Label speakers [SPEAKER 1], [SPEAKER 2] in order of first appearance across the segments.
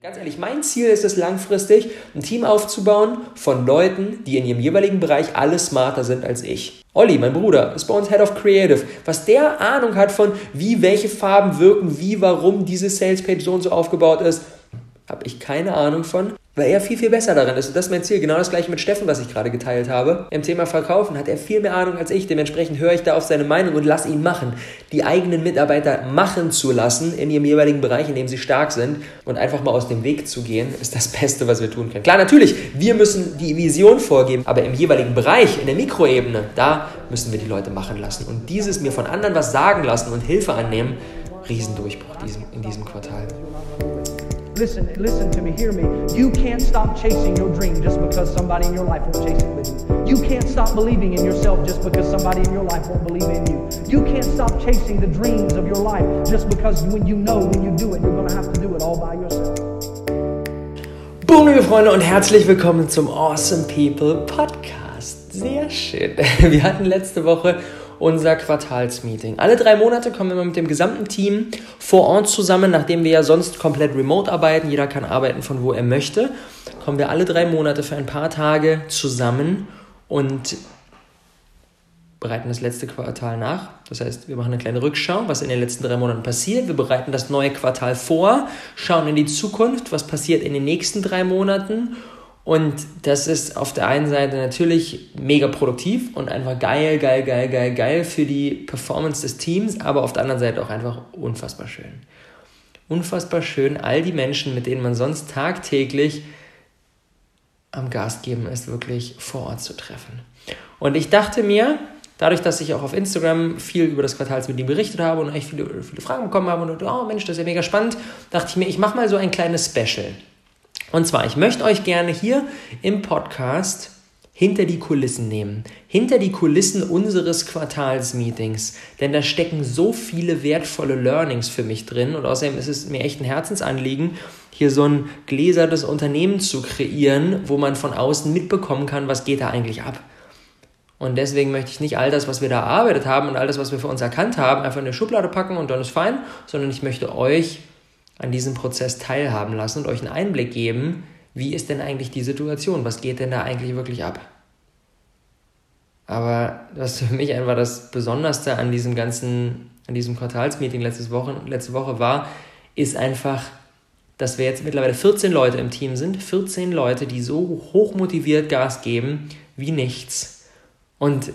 [SPEAKER 1] Ganz ehrlich, mein Ziel ist es langfristig, ein Team aufzubauen von Leuten, die in ihrem jeweiligen Bereich alle smarter sind als ich. Olli, mein Bruder, ist bei uns Head of Creative. Was der Ahnung hat von, wie welche Farben wirken, wie, warum diese Salespage so und so aufgebaut ist, habe ich keine Ahnung von weil er viel, viel besser darin ist. Und das ist mein Ziel. Genau das gleiche mit Steffen, was ich gerade geteilt habe. Im Thema Verkaufen hat er viel mehr Ahnung als ich. Dementsprechend höre ich da auf seine Meinung und lass ihn machen. Die eigenen Mitarbeiter machen zu lassen in ihrem jeweiligen Bereich, in dem sie stark sind und einfach mal aus dem Weg zu gehen, ist das Beste, was wir tun können. Klar, natürlich, wir müssen die Vision vorgeben, aber im jeweiligen Bereich, in der Mikroebene, da müssen wir die Leute machen lassen. Und dieses mir von anderen was sagen lassen und Hilfe annehmen, Riesendurchbruch in diesem Quartal.
[SPEAKER 2] Listen, listen to me, hear me. You can't stop chasing your dream just because somebody in your life won't chase it with you. You can't stop believing in yourself just because somebody in your life won't believe in you. You can't stop chasing the dreams of your life just because when you know when you do it, you're going to have to do it all by yourself.
[SPEAKER 1] Boom, liebe Freunde, und herzlich willkommen zum Awesome People Podcast. Sehr schön. Wir hatten letzte Woche unser Quartalsmeeting. Alle drei Monate kommen wir mit dem gesamten Team vor Ort zusammen, nachdem wir ja sonst komplett remote arbeiten. Jeder kann arbeiten von wo er möchte. Kommen wir alle drei Monate für ein paar Tage zusammen und bereiten das letzte Quartal nach. Das heißt, wir machen eine kleine Rückschau, was in den letzten drei Monaten passiert. Wir bereiten das neue Quartal vor, schauen in die Zukunft, was passiert in den nächsten drei Monaten und das ist auf der einen Seite natürlich mega produktiv und einfach geil, geil, geil, geil, geil für die Performance des Teams, aber auf der anderen Seite auch einfach unfassbar schön. Unfassbar schön, all die Menschen, mit denen man sonst tagtäglich am Gas geben ist, wirklich vor Ort zu treffen. Und ich dachte mir, dadurch, dass ich auch auf Instagram viel über das Quartalsmeeting berichtet habe und echt viele, viele Fragen bekommen habe und oh Mensch, das ist ja mega spannend, dachte ich mir, ich mache mal so ein kleines Special. Und zwar, ich möchte euch gerne hier im Podcast hinter die Kulissen nehmen. Hinter die Kulissen unseres Quartalsmeetings. Denn da stecken so viele wertvolle Learnings für mich drin. Und außerdem ist es mir echt ein Herzensanliegen, hier so ein gläsernes Unternehmen zu kreieren, wo man von außen mitbekommen kann, was geht da eigentlich ab. Und deswegen möchte ich nicht all das, was wir da erarbeitet haben und all das, was wir für uns erkannt haben, einfach in eine Schublade packen und dann ist fein, sondern ich möchte euch an diesem Prozess teilhaben lassen und euch einen Einblick geben, wie ist denn eigentlich die Situation, was geht denn da eigentlich wirklich ab. Aber was für mich einfach das Besonderste an diesem ganzen, an diesem Quartalsmeeting letztes Woche, letzte Woche war, ist einfach, dass wir jetzt mittlerweile 14 Leute im Team sind. 14 Leute, die so hoch motiviert Gas geben wie nichts. Und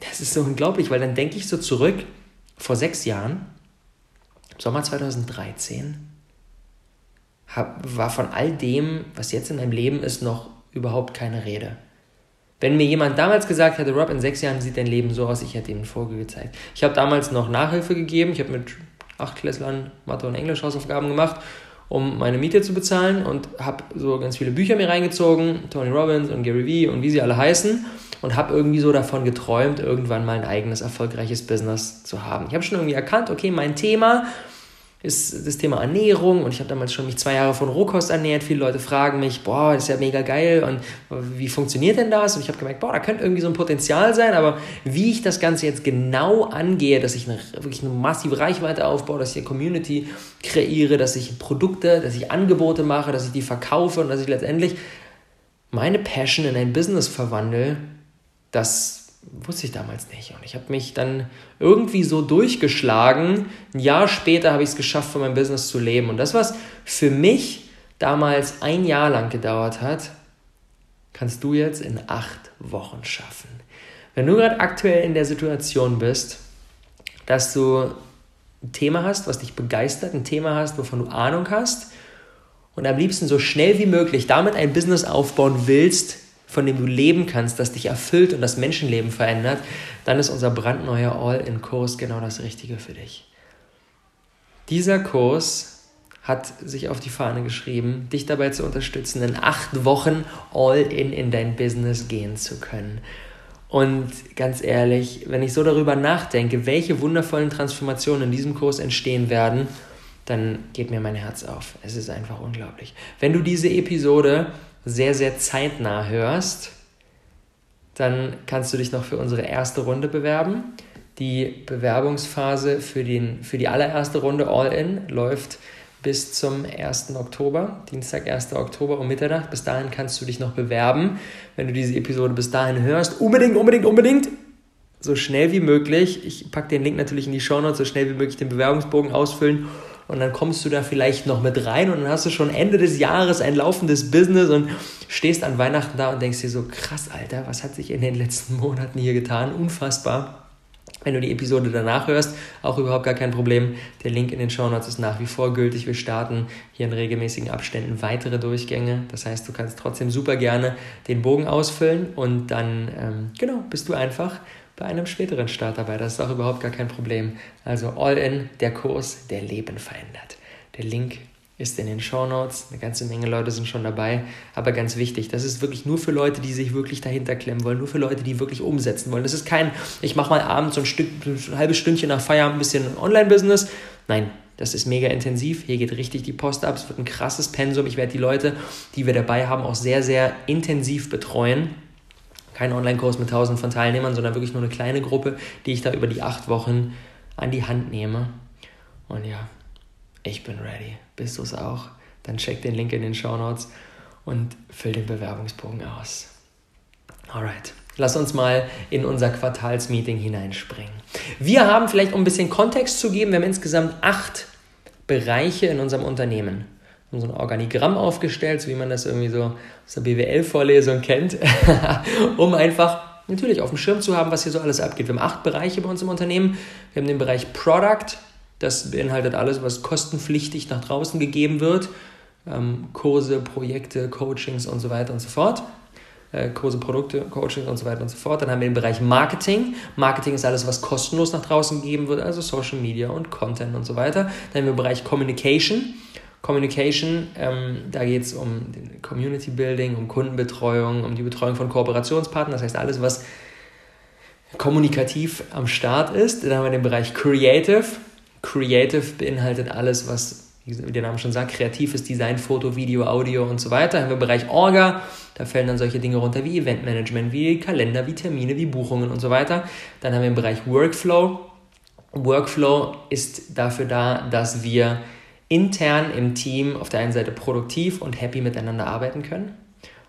[SPEAKER 1] das ist so unglaublich, weil dann denke ich so zurück, vor sechs Jahren, Sommer 2013 hab, war von all dem, was jetzt in meinem Leben ist, noch überhaupt keine Rede. Wenn mir jemand damals gesagt hätte, Rob, in sechs Jahren sieht dein Leben so aus, ich hätte ihm ein Vogel gezeigt. Ich habe damals noch Nachhilfe gegeben. Ich habe mit acht Klässlern Mathe- und Englisch Hausaufgaben gemacht, um meine Miete zu bezahlen und habe so ganz viele Bücher mir reingezogen, Tony Robbins und Gary Vee und wie sie alle heißen und habe irgendwie so davon geträumt, irgendwann mal ein eigenes erfolgreiches Business zu haben. Ich habe schon irgendwie erkannt, okay, mein Thema ist das Thema Ernährung und ich habe damals schon mich zwei Jahre von Rohkost ernährt. Viele Leute fragen mich, boah, das ist ja mega geil und wie funktioniert denn das? Und ich habe gemerkt, boah, da könnte irgendwie so ein Potenzial sein, aber wie ich das Ganze jetzt genau angehe, dass ich eine, wirklich eine massive Reichweite aufbaue, dass ich eine Community kreiere, dass ich Produkte, dass ich Angebote mache, dass ich die verkaufe und dass ich letztendlich meine Passion in ein Business verwandle, das wusste ich damals nicht. Und ich habe mich dann irgendwie so durchgeschlagen. Ein Jahr später habe ich es geschafft, von meinem Business zu leben. Und das, was für mich damals ein Jahr lang gedauert hat, kannst du jetzt in acht Wochen schaffen. Wenn du gerade aktuell in der Situation bist, dass du ein Thema hast, was dich begeistert, ein Thema hast, wovon du Ahnung hast und am liebsten so schnell wie möglich damit ein Business aufbauen willst, von dem du leben kannst, das dich erfüllt und das Menschenleben verändert, dann ist unser brandneuer All-in-Kurs genau das Richtige für dich. Dieser Kurs hat sich auf die Fahne geschrieben, dich dabei zu unterstützen, in acht Wochen All-in in dein Business gehen zu können. Und ganz ehrlich, wenn ich so darüber nachdenke, welche wundervollen Transformationen in diesem Kurs entstehen werden, dann geht mir mein Herz auf. Es ist einfach unglaublich. Wenn du diese Episode sehr, sehr zeitnah hörst, dann kannst du dich noch für unsere erste Runde bewerben. Die Bewerbungsphase für, den, für die allererste Runde All-In läuft bis zum 1. Oktober, Dienstag, 1. Oktober um Mitternacht. Bis dahin kannst du dich noch bewerben, wenn du diese Episode bis dahin hörst. Unbedingt, unbedingt, unbedingt so schnell wie möglich. Ich packe den Link natürlich in die Show Notes, so schnell wie möglich den Bewerbungsbogen ausfüllen und dann kommst du da vielleicht noch mit rein und dann hast du schon Ende des Jahres ein laufendes Business und stehst an Weihnachten da und denkst dir so, krass, Alter, was hat sich in den letzten Monaten hier getan? Unfassbar. Wenn du die Episode danach hörst, auch überhaupt gar kein Problem. Der Link in den Show Notes ist nach wie vor gültig. Wir starten hier in regelmäßigen Abständen weitere Durchgänge. Das heißt, du kannst trotzdem super gerne den Bogen ausfüllen und dann, ähm, genau, bist du einfach bei einem späteren Start dabei. Das ist auch überhaupt gar kein Problem. Also all in, der Kurs, der Leben verändert. Der Link ist in den Show Notes. Eine ganze Menge Leute sind schon dabei. Aber ganz wichtig, das ist wirklich nur für Leute, die sich wirklich dahinter klemmen wollen, nur für Leute, die wirklich umsetzen wollen. Das ist kein, ich mache mal abends so ein, Stück, ein halbes Stündchen nach Feierabend ein bisschen Online-Business. Nein, das ist mega intensiv. Hier geht richtig die Post ab. Es wird ein krasses Pensum. Ich werde die Leute, die wir dabei haben, auch sehr, sehr intensiv betreuen kein Online-Kurs mit tausend von Teilnehmern, sondern wirklich nur eine kleine Gruppe, die ich da über die acht Wochen an die Hand nehme. Und ja, ich bin ready. Bist du es auch? Dann check den Link in den Show Notes und füll den Bewerbungsbogen aus. Alright. Lass uns mal in unser Quartalsmeeting hineinspringen. Wir haben vielleicht, um ein bisschen Kontext zu geben, wir haben insgesamt acht Bereiche in unserem Unternehmen so ein Organigramm aufgestellt, so wie man das irgendwie so aus der BWL-Vorlesung kennt, um einfach natürlich auf dem Schirm zu haben, was hier so alles abgeht. Wir haben acht Bereiche bei uns im Unternehmen. Wir haben den Bereich Product, das beinhaltet alles, was kostenpflichtig nach draußen gegeben wird. Ähm, Kurse, Projekte, Coachings und so weiter und so fort. Äh, Kurse, Produkte, Coachings und so weiter und so fort. Dann haben wir den Bereich Marketing. Marketing ist alles, was kostenlos nach draußen gegeben wird, also Social Media und Content und so weiter. Dann haben wir den Bereich Communication. Communication, ähm, da geht es um Community Building, um Kundenbetreuung, um die Betreuung von Kooperationspartnern, das heißt alles, was kommunikativ am Start ist. Dann haben wir den Bereich Creative. Creative beinhaltet alles, was, wie der Name schon sagt, kreatives Design, Foto, Video, Audio und so weiter. Dann haben wir den Bereich Orga, da fällen dann solche Dinge runter wie Eventmanagement, wie Kalender, wie Termine, wie Buchungen und so weiter. Dann haben wir den Bereich Workflow. Workflow ist dafür da, dass wir intern im Team auf der einen Seite produktiv und happy miteinander arbeiten können.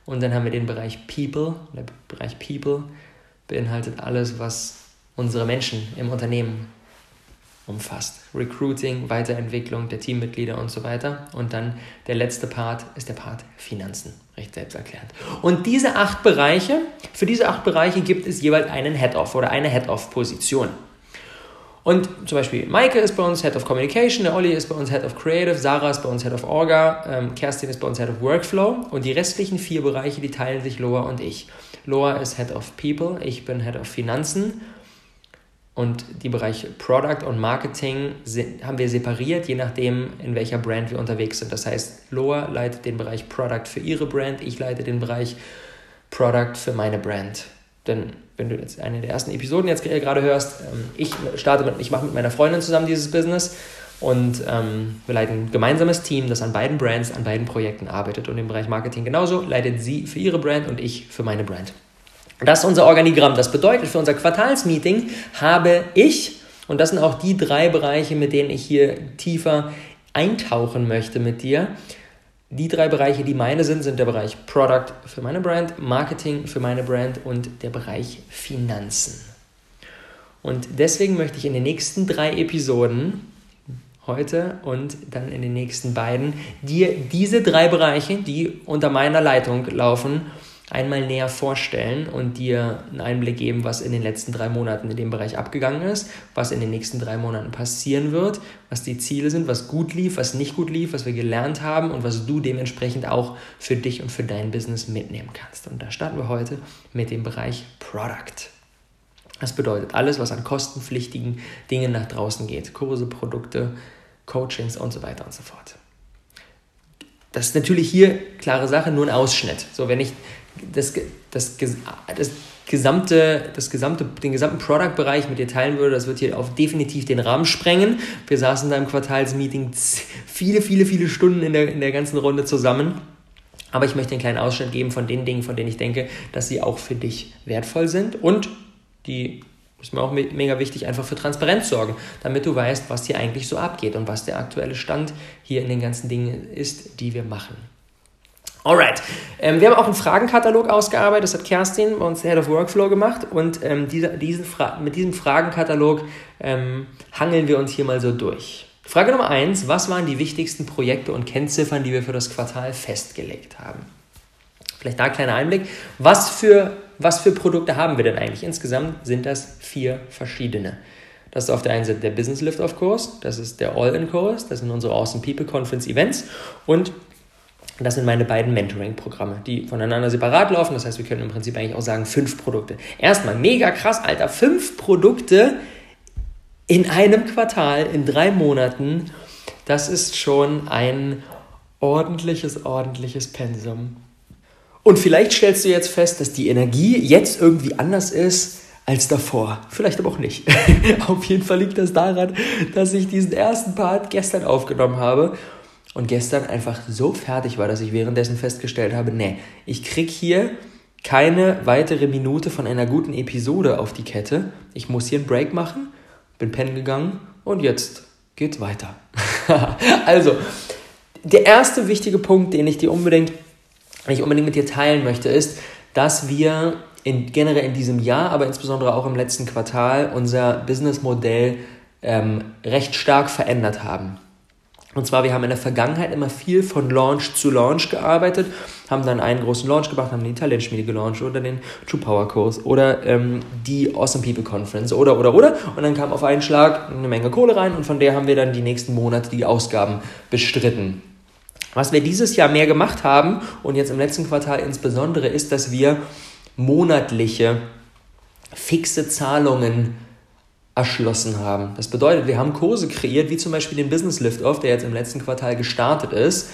[SPEAKER 1] Und dann haben wir den Bereich People. Der Bereich People beinhaltet alles, was unsere Menschen im Unternehmen umfasst. Recruiting, Weiterentwicklung der Teammitglieder und so weiter. Und dann der letzte Part ist der Part Finanzen. Recht selbsterklärend. Und diese acht Bereiche, für diese acht Bereiche gibt es jeweils einen Head-Off oder eine Head-Off-Position. Und zum Beispiel Maike ist bei uns Head of Communication, der Olli ist bei uns Head of Creative, Sarah ist bei uns Head of Orga, ähm, Kerstin ist bei uns Head of Workflow und die restlichen vier Bereiche, die teilen sich Loa und ich. Loa ist Head of People, ich bin Head of Finanzen und die Bereiche Product und Marketing sind, haben wir separiert, je nachdem, in welcher Brand wir unterwegs sind. Das heißt, Loa leitet den Bereich Product für ihre Brand, ich leite den Bereich Product für meine Brand. Denn wenn du jetzt eine der ersten Episoden jetzt gerade hörst, ähm, ich starte mit, ich mache mit meiner Freundin zusammen dieses Business und ähm, wir leiten ein gemeinsames Team, das an beiden Brands, an beiden Projekten arbeitet und im Bereich Marketing genauso leitet sie für ihre Brand und ich für meine Brand. Das ist unser Organigramm. Das bedeutet, für unser Quartalsmeeting habe ich, und das sind auch die drei Bereiche, mit denen ich hier tiefer eintauchen möchte mit dir, die drei Bereiche, die meine sind, sind der Bereich Product für meine Brand, Marketing für meine Brand und der Bereich Finanzen. Und deswegen möchte ich in den nächsten drei Episoden, heute und dann in den nächsten beiden, dir diese drei Bereiche, die unter meiner Leitung laufen, einmal näher vorstellen und dir einen Einblick geben, was in den letzten drei Monaten in dem Bereich abgegangen ist, was in den nächsten drei Monaten passieren wird, was die Ziele sind, was gut lief, was nicht gut lief, was wir gelernt haben und was du dementsprechend auch für dich und für dein Business mitnehmen kannst. Und da starten wir heute mit dem Bereich Product. Das bedeutet alles, was an kostenpflichtigen Dingen nach draußen geht. Kurse, Produkte, Coachings und so weiter und so fort. Das ist natürlich hier, klare Sache, nur ein Ausschnitt. So, wenn ich das, das, das gesamte, das gesamte, den gesamten Product-Bereich mit dir teilen würde, das wird hier auf definitiv den Rahmen sprengen. Wir saßen da im Quartalsmeeting viele, viele, viele Stunden in der, in der ganzen Runde zusammen. Aber ich möchte einen kleinen Ausschnitt geben von den Dingen, von denen ich denke, dass sie auch für dich wertvoll sind und die ist mir auch mega wichtig, einfach für Transparenz sorgen, damit du weißt, was hier eigentlich so abgeht und was der aktuelle Stand hier in den ganzen Dingen ist, die wir machen. Alright. Ähm, wir haben auch einen Fragenkatalog ausgearbeitet. Das hat Kerstin bei uns Head of Workflow gemacht. Und ähm, diese, diesen mit diesem Fragenkatalog ähm, hangeln wir uns hier mal so durch. Frage Nummer eins: Was waren die wichtigsten Projekte und Kennziffern, die wir für das Quartal festgelegt haben? Vielleicht da ein kleiner Einblick. Was für, was für Produkte haben wir denn eigentlich? Insgesamt sind das vier verschiedene. Das ist auf der einen Seite der Business Lift-Off-Kurs, das ist der All-In-Kurs, das sind unsere Awesome People Conference Events und das sind meine beiden Mentoring-Programme, die voneinander separat laufen. Das heißt, wir können im Prinzip eigentlich auch sagen, fünf Produkte. Erstmal mega krass, Alter. Fünf Produkte in einem Quartal, in drei Monaten. Das ist schon ein ordentliches, ordentliches Pensum. Und vielleicht stellst du jetzt fest, dass die Energie jetzt irgendwie anders ist als davor. Vielleicht aber auch nicht. Auf jeden Fall liegt das daran, dass ich diesen ersten Part gestern aufgenommen habe und gestern einfach so fertig war, dass ich währenddessen festgestellt habe, nee, ich krieg hier keine weitere Minute von einer guten Episode auf die Kette. Ich muss hier einen Break machen, bin pennen gegangen und jetzt geht's weiter. also, der erste wichtige Punkt, den ich dir unbedingt, den ich unbedingt mit dir teilen möchte, ist, dass wir in, generell in diesem Jahr, aber insbesondere auch im letzten Quartal unser Businessmodell ähm, recht stark verändert haben. Und zwar, wir haben in der Vergangenheit immer viel von Launch zu Launch gearbeitet, haben dann einen großen Launch gemacht, haben den Talentschmiede gelauncht oder den True Power Kurs oder ähm, die Awesome People Conference oder, oder, oder. Und dann kam auf einen Schlag eine Menge Kohle rein und von der haben wir dann die nächsten Monate die Ausgaben bestritten. Was wir dieses Jahr mehr gemacht haben und jetzt im letzten Quartal insbesondere ist, dass wir monatliche fixe Zahlungen erschlossen haben. Das bedeutet, wir haben Kurse kreiert, wie zum Beispiel den Business Lift-Off, der jetzt im letzten Quartal gestartet ist.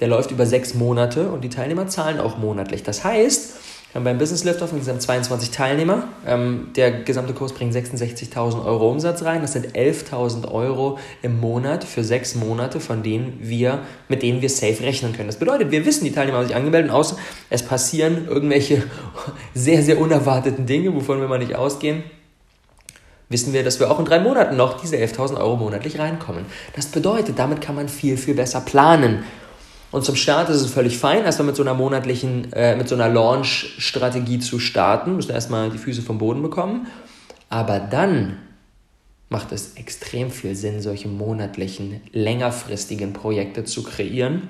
[SPEAKER 1] Der läuft über sechs Monate und die Teilnehmer zahlen auch monatlich. Das heißt, wir haben beim Business Lift-Off insgesamt 22 Teilnehmer. Ähm, der gesamte Kurs bringt 66.000 Euro Umsatz rein. Das sind 11.000 Euro im Monat für sechs Monate, von denen wir, mit denen wir safe rechnen können. Das bedeutet, wir wissen, die Teilnehmer haben sich angemeldet, außer es passieren irgendwelche sehr, sehr unerwarteten Dinge, wovon wir mal nicht ausgehen wissen wir, dass wir auch in drei Monaten noch diese 11.000 Euro monatlich reinkommen. Das bedeutet, damit kann man viel, viel besser planen. Und zum Start ist es völlig fein, erstmal mit so einer monatlichen, äh, mit so einer Launch-Strategie zu starten. Müssen erstmal die Füße vom Boden bekommen. Aber dann macht es extrem viel Sinn, solche monatlichen, längerfristigen Projekte zu kreieren,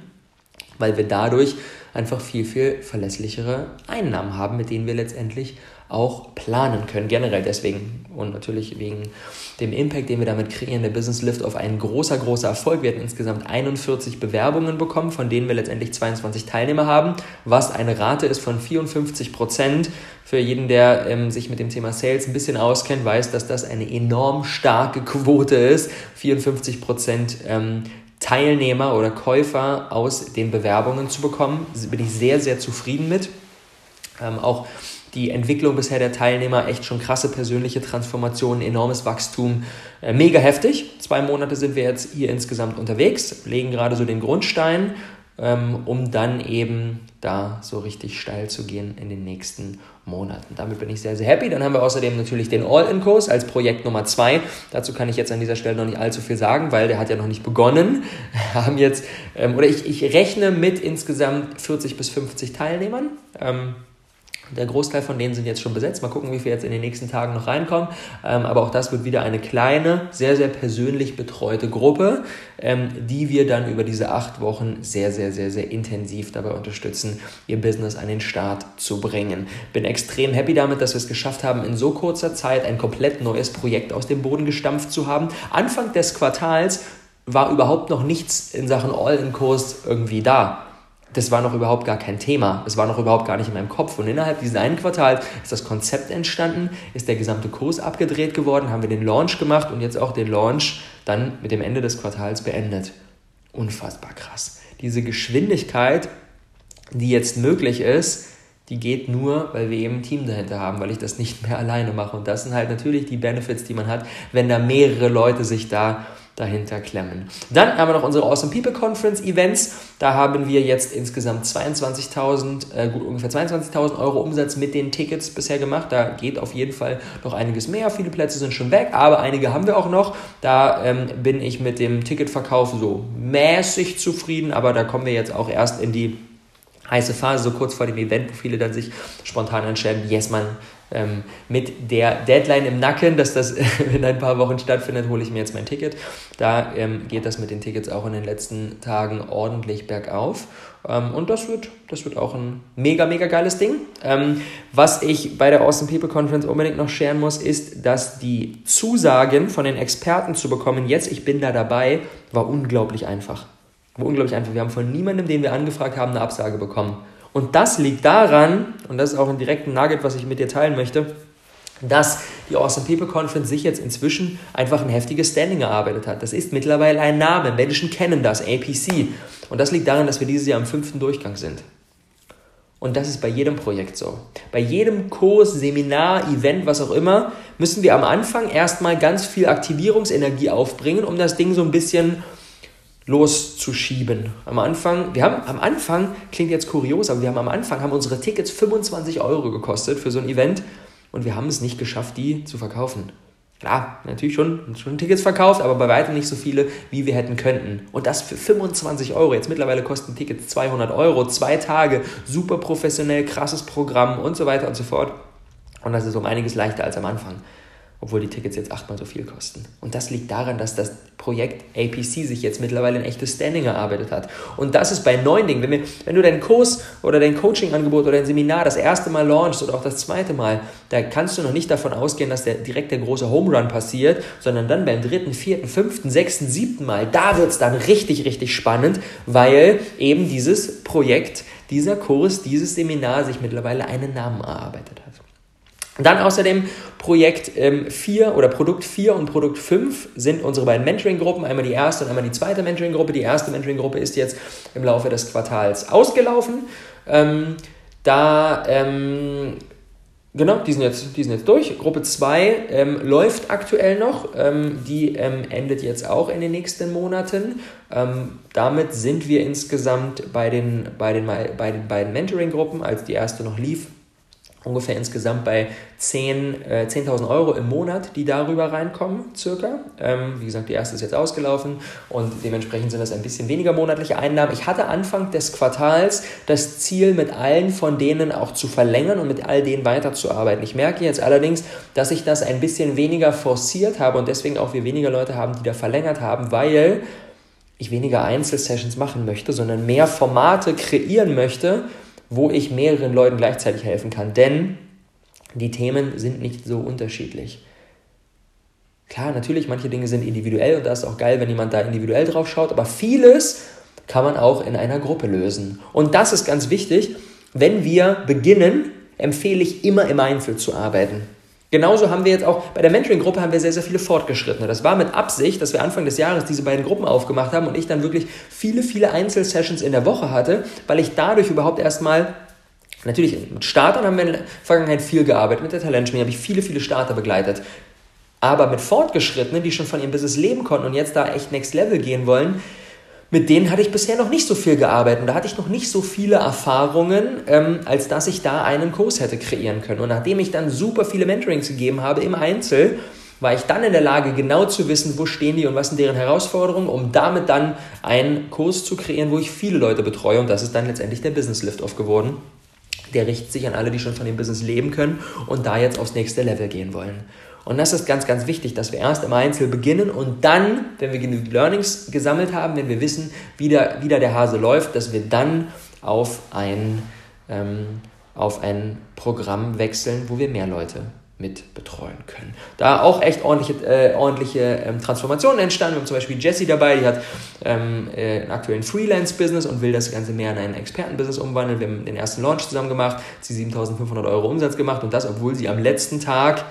[SPEAKER 1] weil wir dadurch einfach viel, viel verlässlichere Einnahmen haben, mit denen wir letztendlich auch planen können, generell deswegen und natürlich wegen dem Impact, den wir damit kreieren, der Business Lift auf ein großer, großer Erfolg. Wir hatten insgesamt 41 Bewerbungen bekommen, von denen wir letztendlich 22 Teilnehmer haben, was eine Rate ist von 54 Prozent. Für jeden, der ähm, sich mit dem Thema Sales ein bisschen auskennt, weiß, dass das eine enorm starke Quote ist. 54 Prozent ähm, Teilnehmer oder Käufer aus den Bewerbungen zu bekommen. Bin ich sehr, sehr zufrieden mit. Ähm, auch die Entwicklung bisher der Teilnehmer echt schon krasse persönliche Transformationen, enormes Wachstum, äh, mega heftig. Zwei Monate sind wir jetzt hier insgesamt unterwegs, legen gerade so den Grundstein, ähm, um dann eben da so richtig steil zu gehen in den nächsten Monaten. Damit bin ich sehr, sehr happy. Dann haben wir außerdem natürlich den All-In-Kurs als Projekt Nummer zwei. Dazu kann ich jetzt an dieser Stelle noch nicht allzu viel sagen, weil der hat ja noch nicht begonnen. Wir haben jetzt, ähm, oder ich, ich rechne mit insgesamt 40 bis 50 Teilnehmern. Ähm, der Großteil von denen sind jetzt schon besetzt. Mal gucken, wie viel jetzt in den nächsten Tagen noch reinkommen. Ähm, aber auch das wird wieder eine kleine, sehr, sehr persönlich betreute Gruppe, ähm, die wir dann über diese acht Wochen sehr, sehr, sehr, sehr intensiv dabei unterstützen, ihr Business an den Start zu bringen. Bin extrem happy damit, dass wir es geschafft haben, in so kurzer Zeit ein komplett neues Projekt aus dem Boden gestampft zu haben. Anfang des Quartals war überhaupt noch nichts in Sachen All-in-Kurs irgendwie da das war noch überhaupt gar kein Thema. Es war noch überhaupt gar nicht in meinem Kopf. Und innerhalb dieses einen Quartals ist das Konzept entstanden, ist der gesamte Kurs abgedreht geworden, haben wir den Launch gemacht und jetzt auch den Launch dann mit dem Ende des Quartals beendet. Unfassbar krass. Diese Geschwindigkeit, die jetzt möglich ist, die geht nur, weil wir eben ein Team dahinter haben, weil ich das nicht mehr alleine mache. Und das sind halt natürlich die Benefits, die man hat, wenn da mehrere Leute sich da dahinter klemmen. Dann haben wir noch unsere Awesome People Conference Events. Da haben wir jetzt insgesamt 22.000, äh, gut ungefähr 22.000 Euro Umsatz mit den Tickets bisher gemacht. Da geht auf jeden Fall noch einiges mehr. Viele Plätze sind schon weg, aber einige haben wir auch noch. Da ähm, bin ich mit dem Ticketverkauf so mäßig zufrieden, aber da kommen wir jetzt auch erst in die heiße Phase, so kurz vor dem Event, wo viele dann sich spontan entscheiden, yes, man, ähm, mit der Deadline im Nacken, dass das in ein paar Wochen stattfindet, hole ich mir jetzt mein Ticket. Da ähm, geht das mit den Tickets auch in den letzten Tagen ordentlich bergauf. Ähm, und das wird, das wird auch ein mega, mega geiles Ding. Ähm, was ich bei der Awesome People Conference unbedingt noch scheren muss, ist, dass die Zusagen von den Experten zu bekommen, jetzt ich bin da dabei, war unglaublich einfach. War unglaublich einfach. Wir haben von niemandem, den wir angefragt haben, eine Absage bekommen. Und das liegt daran, und das ist auch ein direkten Nugget, was ich mit dir teilen möchte, dass die Awesome People Conference sich jetzt inzwischen einfach ein heftiges Standing erarbeitet hat. Das ist mittlerweile ein Name. Menschen kennen das, APC. Und das liegt daran, dass wir dieses Jahr im fünften Durchgang sind. Und das ist bei jedem Projekt so. Bei jedem Kurs, Seminar, Event, was auch immer, müssen wir am Anfang erstmal ganz viel Aktivierungsenergie aufbringen, um das Ding so ein bisschen loszuschieben. Am Anfang, wir haben am Anfang, klingt jetzt kurios, aber wir haben am Anfang, haben unsere Tickets 25 Euro gekostet für so ein Event und wir haben es nicht geschafft, die zu verkaufen. Klar, natürlich schon, schon Tickets verkauft, aber bei weitem nicht so viele, wie wir hätten könnten. Und das für 25 Euro. Jetzt mittlerweile kosten Tickets 200 Euro, zwei Tage, super professionell, krasses Programm und so weiter und so fort. Und das ist um einiges leichter als am Anfang obwohl die Tickets jetzt achtmal so viel kosten. Und das liegt daran, dass das Projekt APC sich jetzt mittlerweile ein echtes Standing erarbeitet hat. Und das ist bei neuen Dingen, wenn, wir, wenn du deinen Kurs oder dein Coaching-Angebot oder dein Seminar das erste Mal launchst oder auch das zweite Mal, da kannst du noch nicht davon ausgehen, dass der, direkt der große Home Run passiert, sondern dann beim dritten, vierten, fünften, sechsten, siebten Mal, da wird es dann richtig, richtig spannend, weil eben dieses Projekt, dieser Kurs, dieses Seminar sich mittlerweile einen Namen erarbeitet hat. Dann außerdem Projekt 4 ähm, oder Produkt 4 und Produkt 5 sind unsere beiden Mentoring-Gruppen, einmal die erste und einmal die zweite Mentoring-Gruppe. Die erste Mentoring-Gruppe ist jetzt im Laufe des Quartals ausgelaufen. Ähm, da, ähm, genau, die sind, jetzt, die sind jetzt durch. Gruppe 2 ähm, läuft aktuell noch. Ähm, die ähm, endet jetzt auch in den nächsten Monaten. damit sind wir insgesamt bei den, bei den, bei den beiden Mentoring-Gruppen, als die erste noch lief, ungefähr insgesamt bei 10, äh, 10.000 Euro im Monat, die darüber reinkommen, circa. Ähm, wie gesagt, die erste ist jetzt ausgelaufen und dementsprechend sind das ein bisschen weniger monatliche Einnahmen. Ich hatte Anfang des Quartals das Ziel, mit allen von denen auch zu verlängern und mit all denen weiterzuarbeiten. Ich merke jetzt allerdings, dass ich das ein bisschen weniger forciert habe und deswegen auch wir weniger Leute haben, die da verlängert haben, weil ich weniger Einzelsessions machen möchte, sondern mehr Formate kreieren möchte, wo ich mehreren Leuten gleichzeitig helfen kann. Denn die Themen sind nicht so unterschiedlich. Klar, natürlich, manche Dinge sind individuell und da ist auch geil, wenn jemand da individuell drauf schaut, aber vieles kann man auch in einer Gruppe lösen. Und das ist ganz wichtig. Wenn wir beginnen, empfehle ich immer im Einzel zu arbeiten. Genauso haben wir jetzt auch bei der Mentoring-Gruppe haben wir sehr, sehr viele Fortgeschrittene. Das war mit Absicht, dass wir Anfang des Jahres diese beiden Gruppen aufgemacht haben und ich dann wirklich viele, viele Einzelsessions in der Woche hatte, weil ich dadurch überhaupt erstmal Natürlich, mit Startern haben wir in der Vergangenheit viel gearbeitet. Mit der Talentschmiede habe ich viele, viele Starter begleitet. Aber mit Fortgeschrittenen, die schon von ihrem Business leben konnten und jetzt da echt Next Level gehen wollen, mit denen hatte ich bisher noch nicht so viel gearbeitet. Und da hatte ich noch nicht so viele Erfahrungen, ähm, als dass ich da einen Kurs hätte kreieren können. Und nachdem ich dann super viele Mentorings gegeben habe im Einzel, war ich dann in der Lage, genau zu wissen, wo stehen die und was sind deren Herausforderungen, um damit dann einen Kurs zu kreieren, wo ich viele Leute betreue. Und das ist dann letztendlich der Business Lift-Off geworden. Der richtet sich an alle, die schon von dem Business leben können und da jetzt aufs nächste Level gehen wollen. Und das ist ganz, ganz wichtig, dass wir erst im Einzel beginnen und dann, wenn wir genügend Learnings gesammelt haben, wenn wir wissen, wie der, wie der, Hase läuft, dass wir dann auf ein, ähm, auf ein Programm wechseln, wo wir mehr Leute mit betreuen können. Da auch echt ordentliche, äh, ordentliche ähm, Transformationen entstanden. Wir haben zum Beispiel Jessie dabei, die hat ähm, äh, einen aktuellen Freelance-Business und will das Ganze mehr in ein Experten-Business umwandeln. Wir haben den ersten Launch zusammen gemacht, sie 7500 Euro Umsatz gemacht und das, obwohl sie am letzten Tag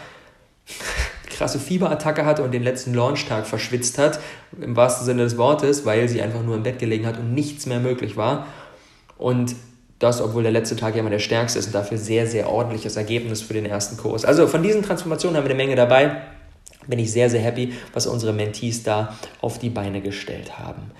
[SPEAKER 1] krasse Fieberattacke hatte und den letzten Launchtag verschwitzt hat, im wahrsten Sinne des Wortes, weil sie einfach nur im Bett gelegen hat und nichts mehr möglich war. Und das, obwohl der letzte Tag ja immer der stärkste ist und dafür sehr, sehr ordentliches Ergebnis für den ersten Kurs. Also von diesen Transformationen haben wir eine Menge dabei. bin ich sehr, sehr happy, was unsere Mentees da auf die Beine gestellt haben.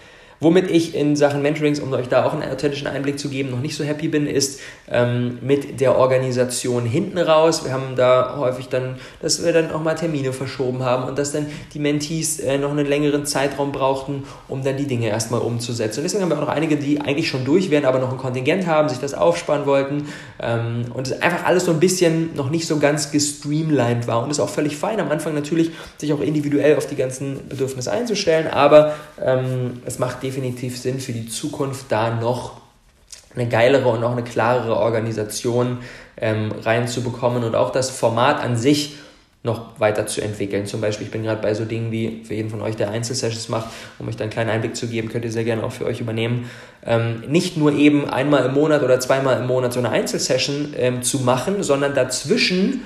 [SPEAKER 1] Womit ich in Sachen Mentorings, um euch da auch einen authentischen Einblick zu geben, noch nicht so happy bin, ist ähm, mit der Organisation hinten raus. Wir haben da häufig dann, dass wir dann auch mal Termine verschoben haben und dass dann die Mentees äh, noch einen längeren Zeitraum brauchten, um dann die Dinge erstmal umzusetzen. Und deswegen haben wir auch noch einige, die eigentlich schon durch wären, aber noch ein Kontingent haben, sich das aufsparen wollten. Ähm, und es einfach alles so ein bisschen noch nicht so ganz gestreamlined war. Und das ist auch völlig fein. Am Anfang natürlich sich auch individuell auf die ganzen Bedürfnisse einzustellen, aber ähm, es macht definitiv Sinn für die Zukunft, da noch eine geilere und auch eine klarere Organisation ähm, reinzubekommen und auch das Format an sich noch weiterzuentwickeln. Zum Beispiel, ich bin gerade bei so Dingen wie für jeden von euch, der Einzelsessions macht, um euch dann einen kleinen Einblick zu geben, könnt ihr sehr gerne auch für euch übernehmen. Ähm, nicht nur eben einmal im Monat oder zweimal im Monat so eine Einzelsession ähm, zu machen, sondern dazwischen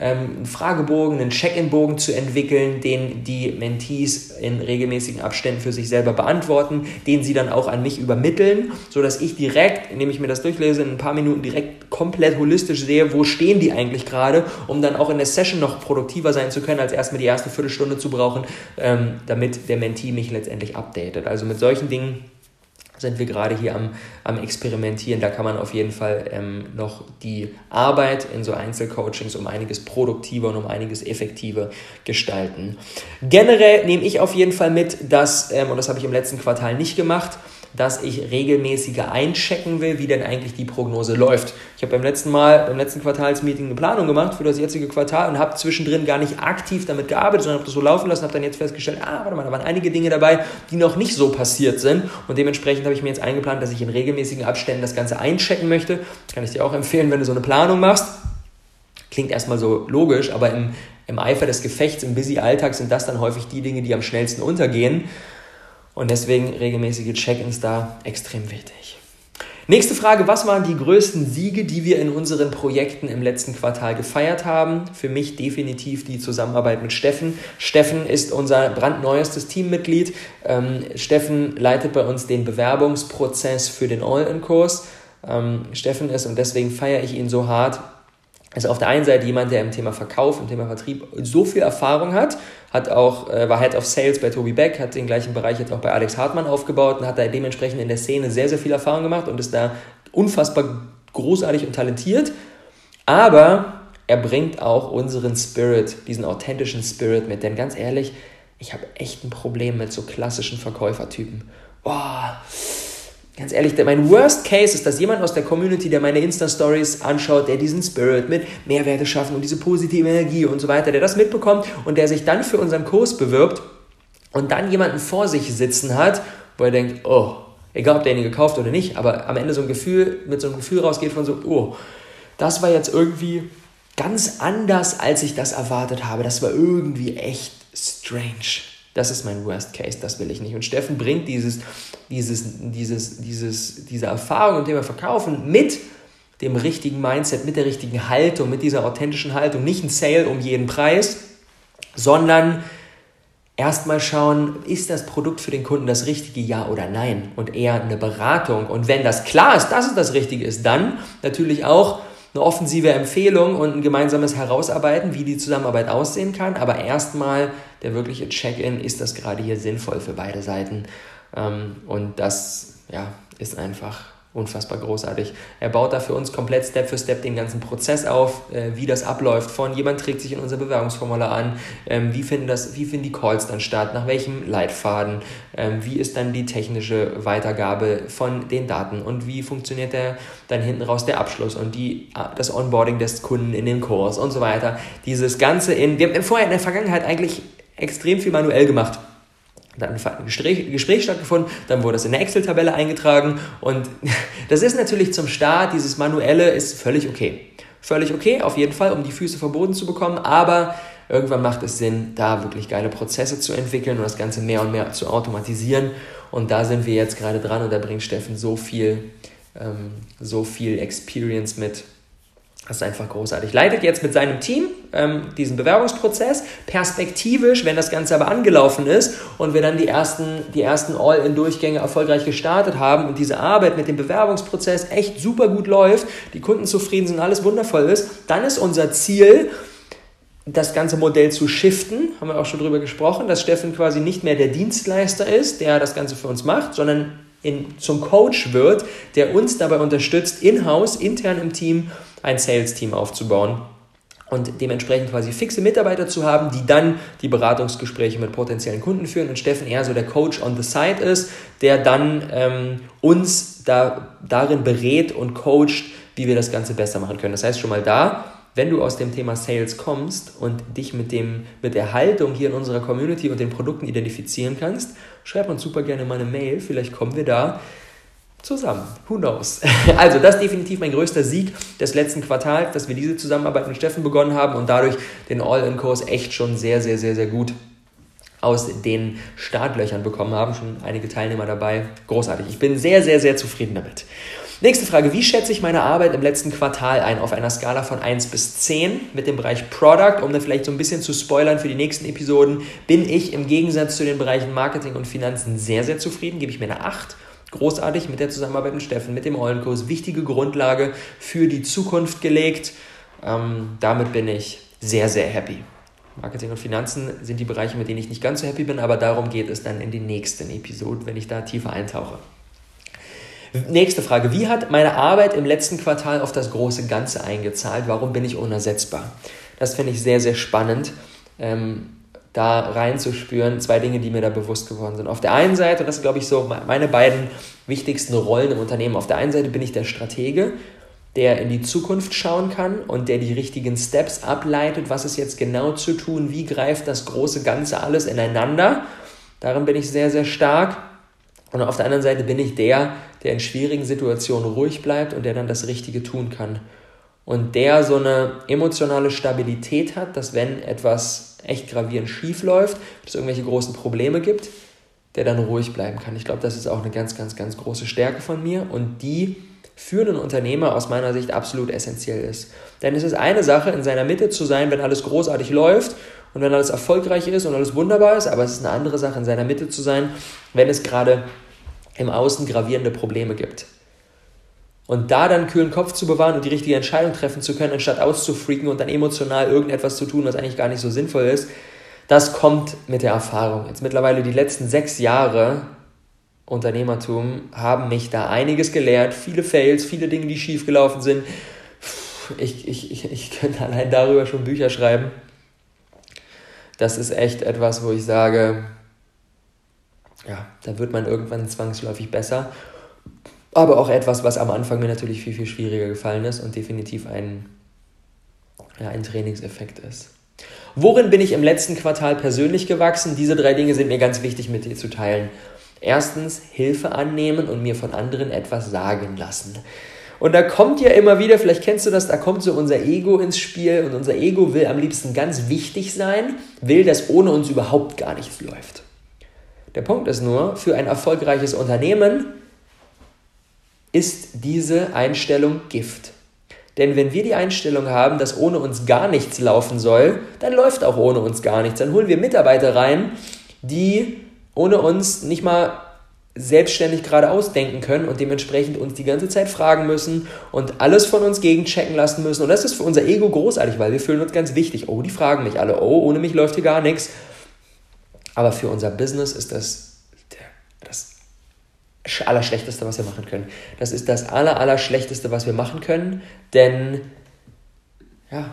[SPEAKER 1] ähm, einen Fragebogen, einen Check-in-Bogen zu entwickeln, den die Mentees in regelmäßigen Abständen für sich selber beantworten, den sie dann auch an mich übermitteln, sodass ich direkt, indem ich mir das durchlese, in ein paar Minuten direkt komplett holistisch sehe, wo stehen die eigentlich gerade, um dann auch in der Session noch produktiver sein zu können, als erstmal die erste Viertelstunde zu brauchen, ähm, damit der Mentee mich letztendlich updatet. Also mit solchen Dingen sind wir gerade hier am, am Experimentieren. Da kann man auf jeden Fall ähm, noch die Arbeit in so Einzelcoachings um einiges produktiver und um einiges effektiver gestalten. Generell nehme ich auf jeden Fall mit, dass, ähm, und das habe ich im letzten Quartal nicht gemacht, dass ich regelmäßiger einchecken will, wie denn eigentlich die Prognose läuft. Ich habe beim letzten Mal, beim letzten Quartalsmeeting eine Planung gemacht für das jetzige Quartal und habe zwischendrin gar nicht aktiv damit gearbeitet, sondern habe das so laufen lassen, habe dann jetzt festgestellt, ah, warte mal, da waren einige Dinge dabei, die noch nicht so passiert sind und dementsprechend habe ich mir jetzt eingeplant, dass ich in regelmäßigen Abständen das Ganze einchecken möchte. Das kann ich dir auch empfehlen, wenn du so eine Planung machst. Klingt erstmal so logisch, aber im, im Eifer des Gefechts, im busy Alltag sind das dann häufig die Dinge, die am schnellsten untergehen. Und deswegen regelmäßige Check-ins da extrem wichtig. Nächste Frage, was waren die größten Siege, die wir in unseren Projekten im letzten Quartal gefeiert haben? Für mich definitiv die Zusammenarbeit mit Steffen. Steffen ist unser brandneuestes Teammitglied. Ähm, Steffen leitet bei uns den Bewerbungsprozess für den All-In-Kurs. Ähm, Steffen ist, und deswegen feiere ich ihn so hart, ist auf der einen Seite jemand, der im Thema Verkauf, im Thema Vertrieb so viel Erfahrung hat, hat auch, äh, war Head of Sales bei Tobi Beck, hat den gleichen Bereich jetzt auch bei Alex Hartmann aufgebaut und hat da dementsprechend in der Szene sehr, sehr viel Erfahrung gemacht und ist da unfassbar großartig und talentiert. Aber er bringt auch unseren Spirit, diesen authentischen Spirit mit. Denn ganz ehrlich, ich habe echt ein Problem mit so klassischen Verkäufertypen. Boah, Ganz ehrlich, mein Worst Case ist, dass jemand aus der Community, der meine Insta-Stories anschaut, der diesen Spirit mit Mehrwerte schaffen und diese positive Energie und so weiter, der das mitbekommt und der sich dann für unseren Kurs bewirbt und dann jemanden vor sich sitzen hat, wo er denkt, oh, egal ob der ihn gekauft oder nicht, aber am Ende so ein Gefühl, mit so einem Gefühl rausgeht von so, oh, das war jetzt irgendwie ganz anders, als ich das erwartet habe. Das war irgendwie echt strange. Das ist mein Worst Case, das will ich nicht. Und Steffen bringt dieses, dieses, dieses, dieses, diese Erfahrung und Thema Verkaufen mit dem richtigen Mindset, mit der richtigen Haltung, mit dieser authentischen Haltung. Nicht ein Sale um jeden Preis, sondern erstmal schauen, ist das Produkt für den Kunden das Richtige, ja oder nein? Und eher eine Beratung. Und wenn das klar ist, dass es das Richtige ist, dann natürlich auch eine offensive Empfehlung und ein gemeinsames Herausarbeiten, wie die Zusammenarbeit aussehen kann. Aber erstmal der wirkliche Check-in, ist das gerade hier sinnvoll für beide Seiten? Ähm, und das ja, ist einfach unfassbar großartig. Er baut da für uns komplett Step für Step den ganzen Prozess auf, äh, wie das abläuft. Von jemand trägt sich in unser Bewerbungsformular an, ähm, wie, finden das, wie finden die Calls dann statt, nach welchem Leitfaden, ähm, wie ist dann die technische Weitergabe von den Daten und wie funktioniert der dann hinten raus der Abschluss und die, das Onboarding des Kunden in den Kurs und so weiter. Dieses Ganze in, wir haben vorher in der Vergangenheit eigentlich extrem viel manuell gemacht. Dann hat ein Gespräch, stattgefunden, dann wurde es in der Excel-Tabelle eingetragen und das ist natürlich zum Start, dieses Manuelle ist völlig okay. Völlig okay, auf jeden Fall, um die Füße verboten zu bekommen, aber irgendwann macht es Sinn, da wirklich geile Prozesse zu entwickeln und das Ganze mehr und mehr zu automatisieren und da sind wir jetzt gerade dran und da bringt Steffen so viel, ähm, so viel Experience mit, das ist einfach großartig. Leitet jetzt mit seinem Team ähm, diesen Bewerbungsprozess. Perspektivisch, wenn das Ganze aber angelaufen ist und wir dann die ersten, die ersten All-in-Durchgänge erfolgreich gestartet haben und diese Arbeit mit dem Bewerbungsprozess echt super gut läuft, die Kunden zufrieden sind, alles wundervoll ist, dann ist unser Ziel, das ganze Modell zu shiften, haben wir auch schon drüber gesprochen, dass Steffen quasi nicht mehr der Dienstleister ist, der das Ganze für uns macht, sondern in, zum Coach wird, der uns dabei unterstützt, in-house, intern im Team, ein Sales-Team aufzubauen und dementsprechend quasi fixe Mitarbeiter zu haben, die dann die Beratungsgespräche mit potenziellen Kunden führen und Steffen eher so der Coach on the side ist, der dann ähm, uns da, darin berät und coacht, wie wir das Ganze besser machen können. Das heißt schon mal da, wenn du aus dem Thema Sales kommst und dich mit, dem, mit der Haltung hier in unserer Community und den Produkten identifizieren kannst, schreib uns super gerne mal eine Mail, vielleicht kommen wir da zusammen. Who knows? Also, das ist definitiv mein größter Sieg des letzten Quartals, dass wir diese Zusammenarbeit mit Steffen begonnen haben und dadurch den All-In-Kurs echt schon sehr, sehr, sehr, sehr gut aus den Startlöchern bekommen haben. Schon einige Teilnehmer dabei. Großartig. Ich bin sehr, sehr, sehr zufrieden damit. Nächste Frage, wie schätze ich meine Arbeit im letzten Quartal ein auf einer Skala von 1 bis 10 mit dem Bereich Product, um dann vielleicht so ein bisschen zu spoilern für die nächsten Episoden, bin ich im Gegensatz zu den Bereichen Marketing und Finanzen sehr, sehr zufrieden, gebe ich mir eine 8. Großartig mit der Zusammenarbeit mit Steffen, mit dem Eulenkurs, wichtige Grundlage für die Zukunft gelegt. Ähm, damit bin ich sehr, sehr happy. Marketing und Finanzen sind die Bereiche, mit denen ich nicht ganz so happy bin, aber darum geht es dann in den nächsten Episoden, wenn ich da tiefer eintauche. Nächste Frage. Wie hat meine Arbeit im letzten Quartal auf das große Ganze eingezahlt? Warum bin ich unersetzbar? Das finde ich sehr, sehr spannend, ähm, da reinzuspüren. Zwei Dinge, die mir da bewusst geworden sind. Auf der einen Seite, und das sind, glaube ich, so meine beiden wichtigsten Rollen im Unternehmen. Auf der einen Seite bin ich der Stratege, der in die Zukunft schauen kann und der die richtigen Steps ableitet, was ist jetzt genau zu tun, wie greift das große Ganze alles ineinander. Darin bin ich sehr, sehr stark. Und auf der anderen Seite bin ich der, der in schwierigen Situationen ruhig bleibt und der dann das Richtige tun kann. Und der so eine emotionale Stabilität hat, dass wenn etwas echt gravierend schief läuft, es irgendwelche großen Probleme gibt, der dann ruhig bleiben kann. Ich glaube, das ist auch eine ganz, ganz, ganz große Stärke von mir und die für einen Unternehmer aus meiner Sicht absolut essentiell ist. Denn es ist eine Sache, in seiner Mitte zu sein, wenn alles großartig läuft und wenn alles erfolgreich ist und alles wunderbar ist, aber es ist eine andere Sache, in seiner Mitte zu sein, wenn es gerade im Außen gravierende Probleme gibt. Und da dann kühlen Kopf zu bewahren und die richtige Entscheidung treffen zu können, anstatt auszufreaken und dann emotional irgendetwas zu tun, was eigentlich gar nicht so sinnvoll ist, das kommt mit der Erfahrung. Jetzt mittlerweile die letzten sechs Jahre Unternehmertum haben mich da einiges gelehrt. Viele Fails, viele Dinge, die schiefgelaufen sind. Ich, ich, ich, ich könnte allein darüber schon Bücher schreiben. Das ist echt etwas, wo ich sage, ja, da wird man irgendwann zwangsläufig besser. Aber auch etwas, was am Anfang mir natürlich viel, viel schwieriger gefallen ist und definitiv ein, ja, ein Trainingseffekt ist. Worin bin ich im letzten Quartal persönlich gewachsen? Diese drei Dinge sind mir ganz wichtig mit dir zu teilen. Erstens, Hilfe annehmen und mir von anderen etwas sagen lassen. Und da kommt ja immer wieder, vielleicht kennst du das, da kommt so unser Ego ins Spiel und unser Ego will am liebsten ganz wichtig sein, will, dass ohne uns überhaupt gar nichts läuft. Der Punkt ist nur, für ein erfolgreiches Unternehmen ist diese Einstellung Gift. Denn wenn wir die Einstellung haben, dass ohne uns gar nichts laufen soll, dann läuft auch ohne uns gar nichts. Dann holen wir Mitarbeiter rein, die ohne uns nicht mal selbstständig gerade ausdenken können und dementsprechend uns die ganze Zeit fragen müssen und alles von uns gegenchecken lassen müssen. Und das ist für unser Ego großartig, weil wir fühlen uns ganz wichtig. Oh, die fragen mich alle. Oh, ohne mich läuft hier gar nichts. Aber für unser Business ist das das Allerschlechteste, was wir machen können. Das ist das Aller, Allerschlechteste, was wir machen können, denn ja,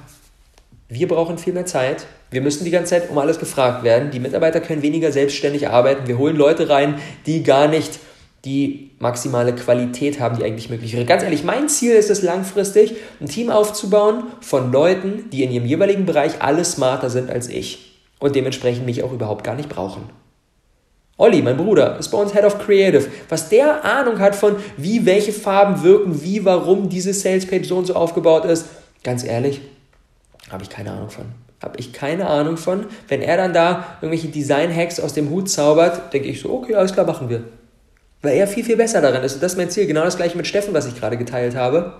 [SPEAKER 1] wir brauchen viel mehr Zeit. Wir müssen die ganze Zeit um alles gefragt werden. Die Mitarbeiter können weniger selbstständig arbeiten. Wir holen Leute rein, die gar nicht die maximale Qualität haben, die eigentlich möglich wäre. Ganz ehrlich, mein Ziel ist es langfristig, ein Team aufzubauen von Leuten, die in ihrem jeweiligen Bereich alle smarter sind als ich und dementsprechend mich auch überhaupt gar nicht brauchen. Olli, mein Bruder, ist bei uns Head of Creative. Was der Ahnung hat von, wie welche Farben wirken, wie, warum diese Salespage so und so aufgebaut ist, ganz ehrlich, habe ich keine Ahnung von. Habe ich keine Ahnung von. Wenn er dann da irgendwelche Design-Hacks aus dem Hut zaubert, denke ich so, okay, alles klar, machen wir. Weil er viel, viel besser darin ist. Und das ist mein Ziel. Genau das gleiche mit Steffen, was ich gerade geteilt habe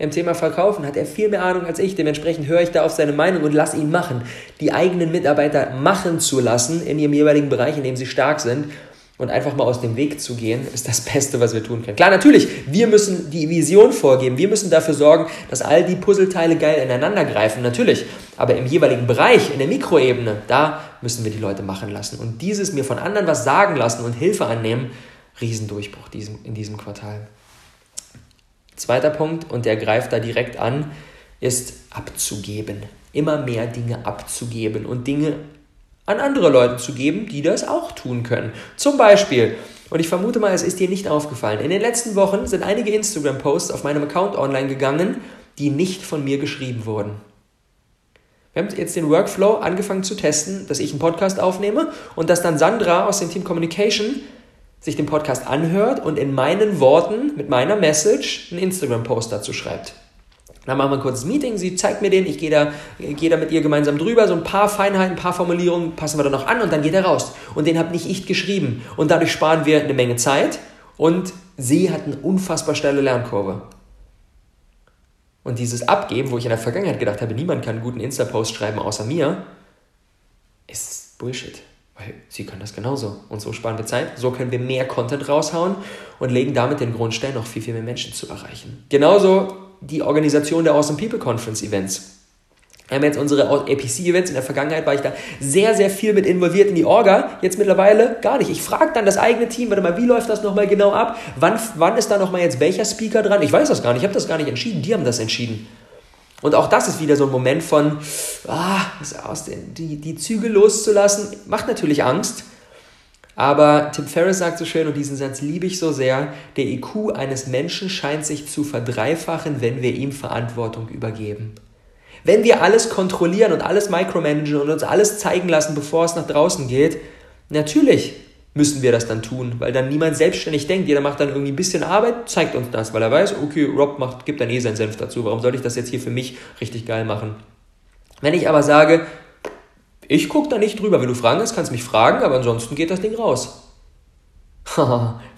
[SPEAKER 1] im Thema Verkaufen hat er viel mehr Ahnung als ich. Dementsprechend höre ich da auf seine Meinung und lasse ihn machen. Die eigenen Mitarbeiter machen zu lassen in ihrem jeweiligen Bereich, in dem sie stark sind. Und einfach mal aus dem Weg zu gehen, ist das Beste, was wir tun können. Klar, natürlich, wir müssen die Vision vorgeben, wir müssen dafür sorgen, dass all die Puzzleteile geil ineinander greifen, natürlich. Aber im jeweiligen Bereich, in der Mikroebene, da müssen wir die Leute machen lassen. Und dieses mir von anderen was sagen lassen und Hilfe annehmen, Riesendurchbruch in diesem Quartal. Zweiter Punkt, und der greift da direkt an, ist abzugeben. Immer mehr Dinge abzugeben und Dinge an andere Leute zu geben, die das auch tun können. Zum Beispiel, und ich vermute mal, es ist dir nicht aufgefallen, in den letzten Wochen sind einige Instagram-Posts auf meinem Account online gegangen, die nicht von mir geschrieben wurden. Wir haben jetzt den Workflow angefangen zu testen, dass ich einen Podcast aufnehme und dass dann Sandra aus dem Team Communication sich den Podcast anhört und in meinen Worten mit meiner Message einen Instagram-Post dazu schreibt. Dann machen wir ein kurzes Meeting, sie zeigt mir den, ich gehe da, gehe da mit ihr gemeinsam drüber, so ein paar Feinheiten, ein paar Formulierungen passen wir dann noch an und dann geht er raus. Und den habe nicht ich geschrieben. Und dadurch sparen wir eine Menge Zeit und sie hat eine unfassbar steile Lernkurve. Und dieses Abgeben, wo ich in der Vergangenheit gedacht habe, niemand kann einen guten Insta-Post schreiben außer mir, ist Bullshit. Weil sie können das genauso. Und so sparen wir Zeit. So können wir mehr Content raushauen und legen damit den Grundstein, noch viel, viel mehr Menschen zu erreichen. Genauso die Organisation der Awesome People Conference Events. Wir haben jetzt unsere APC-Events. In der Vergangenheit war ich da sehr, sehr viel mit involviert in die Orga. Jetzt mittlerweile gar nicht. Ich frage dann das eigene Team, warte mal, wie läuft das nochmal genau ab? Wann, wann ist da nochmal jetzt welcher Speaker dran? Ich weiß das gar nicht. Ich habe das gar nicht entschieden. Die haben das entschieden. Und auch das ist wieder so ein Moment von, ah, aus den, die, die Züge loszulassen, macht natürlich Angst. Aber Tim Ferriss sagt so schön, und diesen Satz liebe ich so sehr, der IQ eines Menschen scheint sich zu verdreifachen, wenn wir ihm Verantwortung übergeben. Wenn wir alles kontrollieren und alles micromanagen und uns alles zeigen lassen, bevor es nach draußen geht, natürlich müssen wir das dann tun, weil dann niemand selbstständig denkt. Jeder macht dann irgendwie ein bisschen Arbeit, zeigt uns das, weil er weiß, okay, Rob macht, gibt dann eh seinen Senf dazu. Warum soll ich das jetzt hier für mich richtig geil machen? Wenn ich aber sage, ich gucke da nicht drüber, wenn du Fragen hast, kannst du mich fragen, aber ansonsten geht das Ding raus.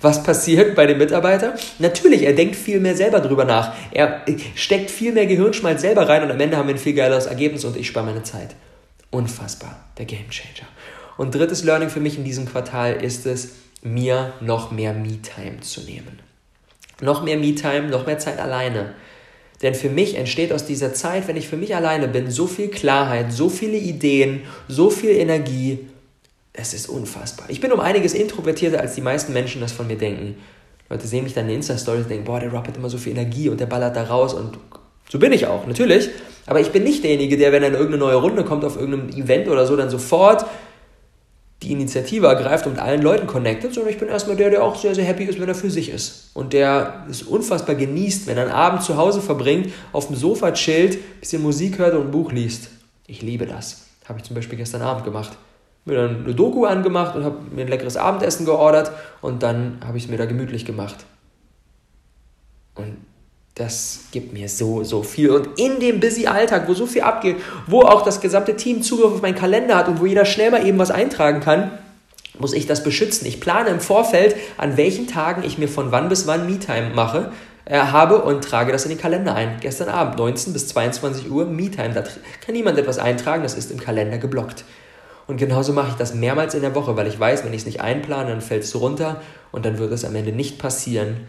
[SPEAKER 1] Was passiert bei dem Mitarbeiter? Natürlich, er denkt viel mehr selber drüber nach. Er steckt viel mehr Gehirnschmalz selber rein und am Ende haben wir ein viel geileres Ergebnis und ich spare meine Zeit. Unfassbar, der Game Changer. Und drittes Learning für mich in diesem Quartal ist es, mir noch mehr Me-Time zu nehmen. Noch mehr Me-Time, noch mehr Zeit alleine. Denn für mich entsteht aus dieser Zeit, wenn ich für mich alleine bin, so viel Klarheit, so viele Ideen, so viel Energie. Es ist unfassbar. Ich bin um einiges introvertierter, als die meisten Menschen das von mir denken. Leute sehen mich dann in Insta-Stories und denken, boah, der Rob hat immer so viel Energie und der ballert da raus und so bin ich auch, natürlich. Aber ich bin nicht derjenige, der, wenn in irgendeine neue Runde kommt, auf irgendeinem Event oder so, dann sofort die Initiative ergreift und mit allen Leuten connectet, sondern ich bin erstmal der, der auch sehr, sehr happy ist, wenn er für sich ist. Und der es unfassbar genießt, wenn er einen Abend zu Hause verbringt, auf dem Sofa chillt, bisschen Musik hört und ein Buch liest. Ich liebe das. Habe ich zum Beispiel gestern Abend gemacht. Mir dann eine Doku angemacht und habe mir ein leckeres Abendessen geordert und dann habe ich es mir da gemütlich gemacht. Und das gibt mir so, so viel. Und in dem busy Alltag, wo so viel abgeht, wo auch das gesamte Team Zugriff auf meinen Kalender hat und wo jeder schnell mal eben was eintragen kann, muss ich das beschützen. Ich plane im Vorfeld, an welchen Tagen ich mir von wann bis wann Me-Time mache, äh, habe und trage das in den Kalender ein. Gestern Abend, 19 bis 22 Uhr, Me-Time. Da kann niemand etwas eintragen, das ist im Kalender geblockt. Und genauso mache ich das mehrmals in der Woche, weil ich weiß, wenn ich es nicht einplane, dann fällt es runter und dann wird es am Ende nicht passieren.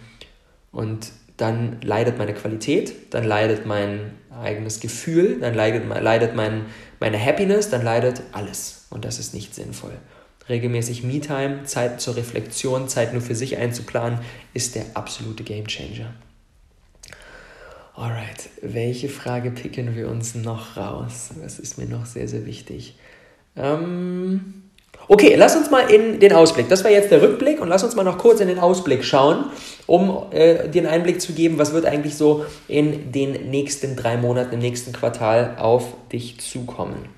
[SPEAKER 1] Und dann leidet meine Qualität, dann leidet mein eigenes Gefühl, dann leidet, leidet mein, meine Happiness, dann leidet alles. Und das ist nicht sinnvoll. Regelmäßig Me-Time, Zeit zur Reflexion, Zeit nur für sich einzuplanen, ist der absolute Game Changer. Alright, welche Frage picken wir uns noch raus? Das ist mir noch sehr, sehr wichtig. Ähm Okay, lass uns mal in den Ausblick. Das war jetzt der Rückblick und lass uns mal noch kurz in den Ausblick schauen, um äh, dir einen Einblick zu geben, was wird eigentlich so in den nächsten drei Monaten, im nächsten Quartal auf dich zukommen.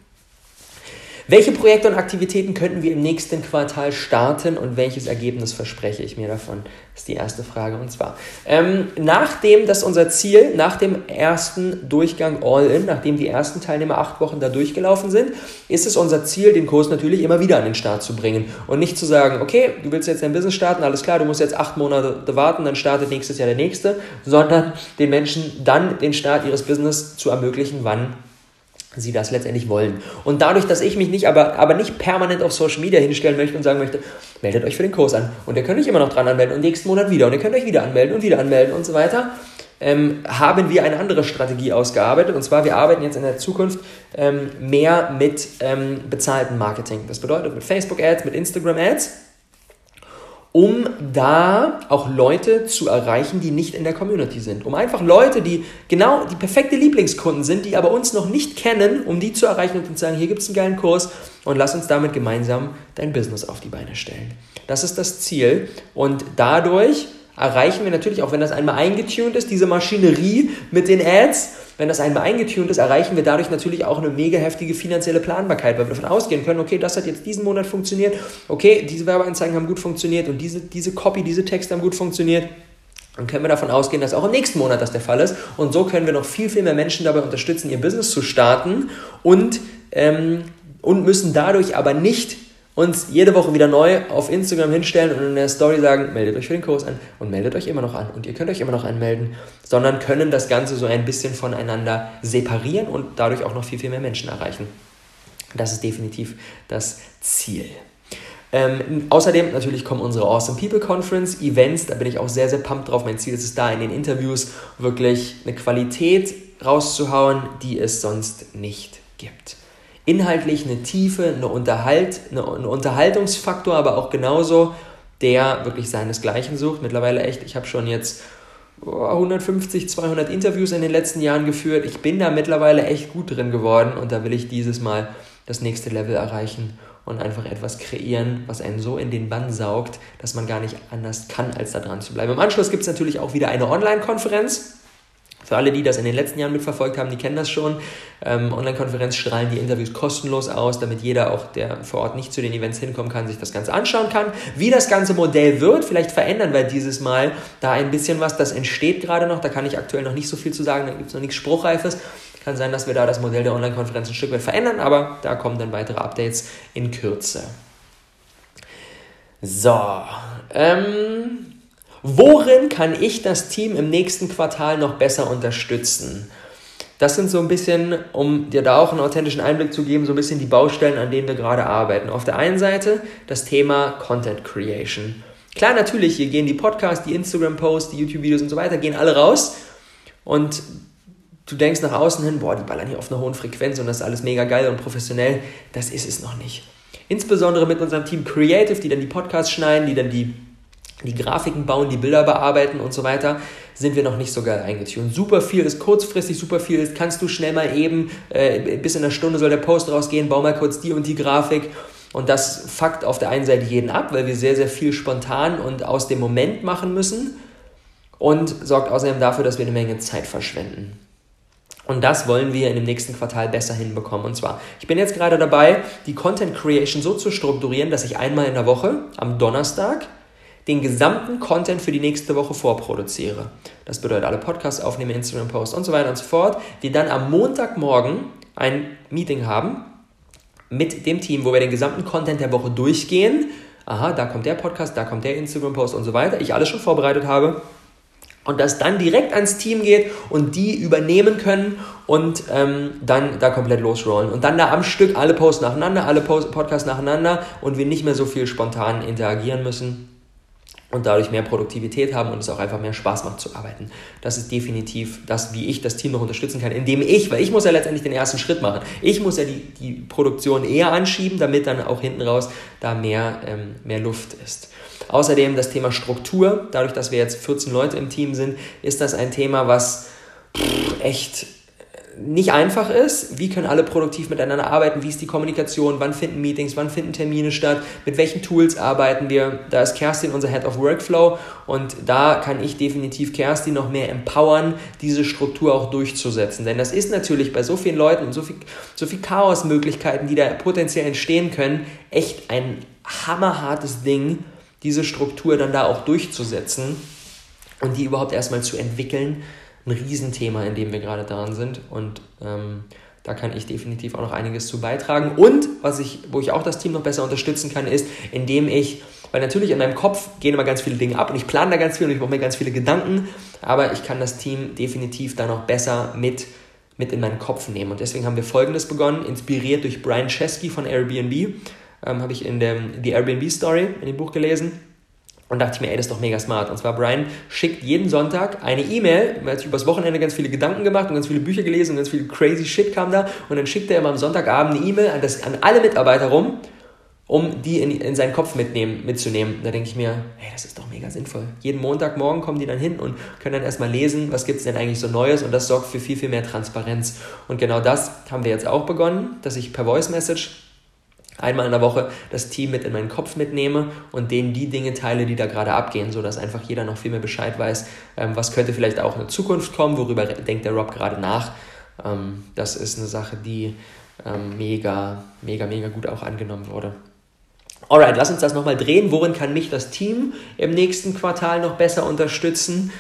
[SPEAKER 1] Welche Projekte und Aktivitäten könnten wir im nächsten Quartal starten und welches Ergebnis verspreche ich mir davon? Das ist die erste Frage. Und zwar, ähm, nachdem das unser Ziel, nach dem ersten Durchgang All-In, nachdem die ersten Teilnehmer acht Wochen da durchgelaufen sind, ist es unser Ziel, den Kurs natürlich immer wieder an den Start zu bringen. Und nicht zu sagen, okay, du willst jetzt dein Business starten, alles klar, du musst jetzt acht Monate warten, dann startet nächstes Jahr der nächste, sondern den Menschen dann den Start ihres Business zu ermöglichen, wann sie das letztendlich wollen. Und dadurch, dass ich mich nicht, aber, aber nicht permanent auf Social Media hinstellen möchte und sagen möchte, meldet euch für den Kurs an und ihr könnt euch immer noch dran anmelden und nächsten Monat wieder und ihr könnt euch wieder anmelden und wieder anmelden und so weiter, ähm, haben wir eine andere Strategie ausgearbeitet. Und zwar, wir arbeiten jetzt in der Zukunft ähm, mehr mit ähm, bezahltem Marketing. Das bedeutet mit Facebook-Ads, mit Instagram-Ads um da auch Leute zu erreichen, die nicht in der Community sind. Um einfach Leute, die genau die perfekte Lieblingskunden sind, die aber uns noch nicht kennen, um die zu erreichen und zu sagen, hier gibt es einen geilen Kurs und lass uns damit gemeinsam dein Business auf die Beine stellen. Das ist das Ziel und dadurch erreichen wir natürlich, auch wenn das einmal eingetuned ist, diese Maschinerie mit den Ads, wenn das einmal eingetunt ist, erreichen wir dadurch natürlich auch eine mega heftige finanzielle Planbarkeit, weil wir davon ausgehen können, okay, das hat jetzt diesen Monat funktioniert, okay, diese Werbeanzeigen haben gut funktioniert und diese, diese Copy, diese Texte haben gut funktioniert. Dann können wir davon ausgehen, dass auch im nächsten Monat das der Fall ist. Und so können wir noch viel, viel mehr Menschen dabei unterstützen, ihr Business zu starten und, ähm, und müssen dadurch aber nicht uns jede Woche wieder neu auf Instagram hinstellen und in der Story sagen, meldet euch für den Kurs an und meldet euch immer noch an und ihr könnt euch immer noch anmelden, sondern können das Ganze so ein bisschen voneinander separieren und dadurch auch noch viel, viel mehr Menschen erreichen. Das ist definitiv das Ziel. Ähm, außerdem natürlich kommen unsere Awesome People Conference Events, da bin ich auch sehr, sehr pumped drauf. Mein Ziel ist es da, in den Interviews wirklich eine Qualität rauszuhauen, die es sonst nicht gibt inhaltlich eine Tiefe, eine, Unterhalt, eine, ein Unterhaltungsfaktor, aber auch genauso, der wirklich seinesgleichen sucht. Mittlerweile echt, ich habe schon jetzt 150, 200 Interviews in den letzten Jahren geführt. Ich bin da mittlerweile echt gut drin geworden und da will ich dieses Mal das nächste Level erreichen und einfach etwas kreieren, was einen so in den Bann saugt, dass man gar nicht anders kann, als da dran zu bleiben. Im Anschluss gibt es natürlich auch wieder eine Online-Konferenz. Für alle, die das in den letzten Jahren mitverfolgt haben, die kennen das schon. Ähm, Online-Konferenz strahlen die Interviews kostenlos aus, damit jeder auch, der vor Ort nicht zu den Events hinkommen kann, sich das Ganze anschauen kann. Wie das ganze Modell wird, vielleicht verändern wir dieses Mal da ein bisschen was. Das entsteht gerade noch, da kann ich aktuell noch nicht so viel zu sagen, da gibt es noch nichts Spruchreifes. Kann sein, dass wir da das Modell der Online-Konferenz ein Stück weit verändern, aber da kommen dann weitere Updates in Kürze. So, ähm, Worin kann ich das Team im nächsten Quartal noch besser unterstützen? Das sind so ein bisschen, um dir da auch einen authentischen Einblick zu geben, so ein bisschen die Baustellen, an denen wir gerade arbeiten. Auf der einen Seite das Thema Content Creation. Klar, natürlich, hier gehen die Podcasts, die Instagram-Posts, die YouTube-Videos und so weiter, gehen alle raus. Und du denkst nach außen hin, boah, die ballern hier auf einer hohen Frequenz und das ist alles mega geil und professionell. Das ist es noch nicht. Insbesondere mit unserem Team Creative, die dann die Podcasts schneiden, die dann die die Grafiken bauen, die Bilder bearbeiten und so weiter, sind wir noch nicht so geil eingetunt. Super viel ist kurzfristig, super viel ist, kannst du schnell mal eben, äh, bis in einer Stunde soll der Post rausgehen, bau mal kurz die und die Grafik. Und das fuckt auf der einen Seite jeden ab, weil wir sehr, sehr viel spontan und aus dem Moment machen müssen und sorgt außerdem dafür, dass wir eine Menge Zeit verschwenden. Und das wollen wir in dem nächsten Quartal besser hinbekommen. Und zwar, ich bin jetzt gerade dabei, die Content Creation so zu strukturieren, dass ich einmal in der Woche am Donnerstag den gesamten Content für die nächste Woche vorproduziere. Das bedeutet, alle Podcasts aufnehmen, Instagram-Posts und so weiter und so fort. Wir dann am Montagmorgen ein Meeting haben mit dem Team, wo wir den gesamten Content der Woche durchgehen. Aha, da kommt der Podcast, da kommt der Instagram-Post und so weiter. Ich alles schon vorbereitet habe. Und das dann direkt ans Team geht und die übernehmen können und ähm, dann da komplett losrollen. Und dann da am Stück alle Posts nacheinander, alle Post Podcasts nacheinander und wir nicht mehr so viel spontan interagieren müssen und dadurch mehr Produktivität haben und es auch einfach mehr Spaß macht zu arbeiten. Das ist definitiv das, wie ich das Team noch unterstützen kann, indem ich, weil ich muss ja letztendlich den ersten Schritt machen. Ich muss ja die, die Produktion eher anschieben, damit dann auch hinten raus da mehr, ähm, mehr Luft ist. Außerdem das Thema Struktur. Dadurch, dass wir jetzt 14 Leute im Team sind, ist das ein Thema, was echt nicht einfach ist. Wie können alle produktiv miteinander arbeiten? Wie ist die Kommunikation? Wann finden Meetings? Wann finden Termine statt? Mit welchen Tools arbeiten wir? Da ist Kerstin unser Head of Workflow und da kann ich definitiv Kerstin noch mehr empowern, diese Struktur auch durchzusetzen. Denn das ist natürlich bei so vielen Leuten und so viel, so viel Chaosmöglichkeiten, die da potenziell entstehen können, echt ein hammerhartes Ding, diese Struktur dann da auch durchzusetzen und die überhaupt erstmal zu entwickeln ein Riesenthema, in dem wir gerade dran sind. Und ähm, da kann ich definitiv auch noch einiges zu beitragen. Und was ich, wo ich auch das Team noch besser unterstützen kann, ist, indem ich, weil natürlich in meinem Kopf gehen immer ganz viele Dinge ab und ich plane da ganz viel und ich mache mir ganz viele Gedanken, aber ich kann das Team definitiv da noch besser mit mit in meinen Kopf nehmen. Und deswegen haben wir Folgendes begonnen, inspiriert durch Brian Chesky von Airbnb, ähm, habe ich in dem, die Airbnb Story in dem Buch gelesen. Und dachte ich mir, ey, das ist doch mega smart. Und zwar, Brian schickt jeden Sonntag eine E-Mail. Er hat sich übers Wochenende ganz viele Gedanken gemacht und ganz viele Bücher gelesen und ganz viel crazy Shit kam da. Und dann schickt er immer am Sonntagabend eine E-Mail an, an alle Mitarbeiter rum, um die in, in seinen Kopf mitnehmen, mitzunehmen. Da denke ich mir, hey, das ist doch mega sinnvoll. Jeden Montagmorgen kommen die dann hin und können dann erstmal lesen, was gibt es denn eigentlich so Neues. Und das sorgt für viel, viel mehr Transparenz. Und genau das haben wir jetzt auch begonnen, dass ich per Voice Message einmal in der Woche das Team mit in meinen Kopf mitnehme und denen die Dinge teile, die da gerade abgehen, sodass einfach jeder noch viel mehr Bescheid weiß, ähm, was könnte vielleicht auch in der Zukunft kommen, worüber denkt der Rob gerade nach. Ähm, das ist eine Sache, die ähm, mega, mega, mega gut auch angenommen wurde. Alright, lass uns das nochmal drehen. Worin kann mich das Team im nächsten Quartal noch besser unterstützen?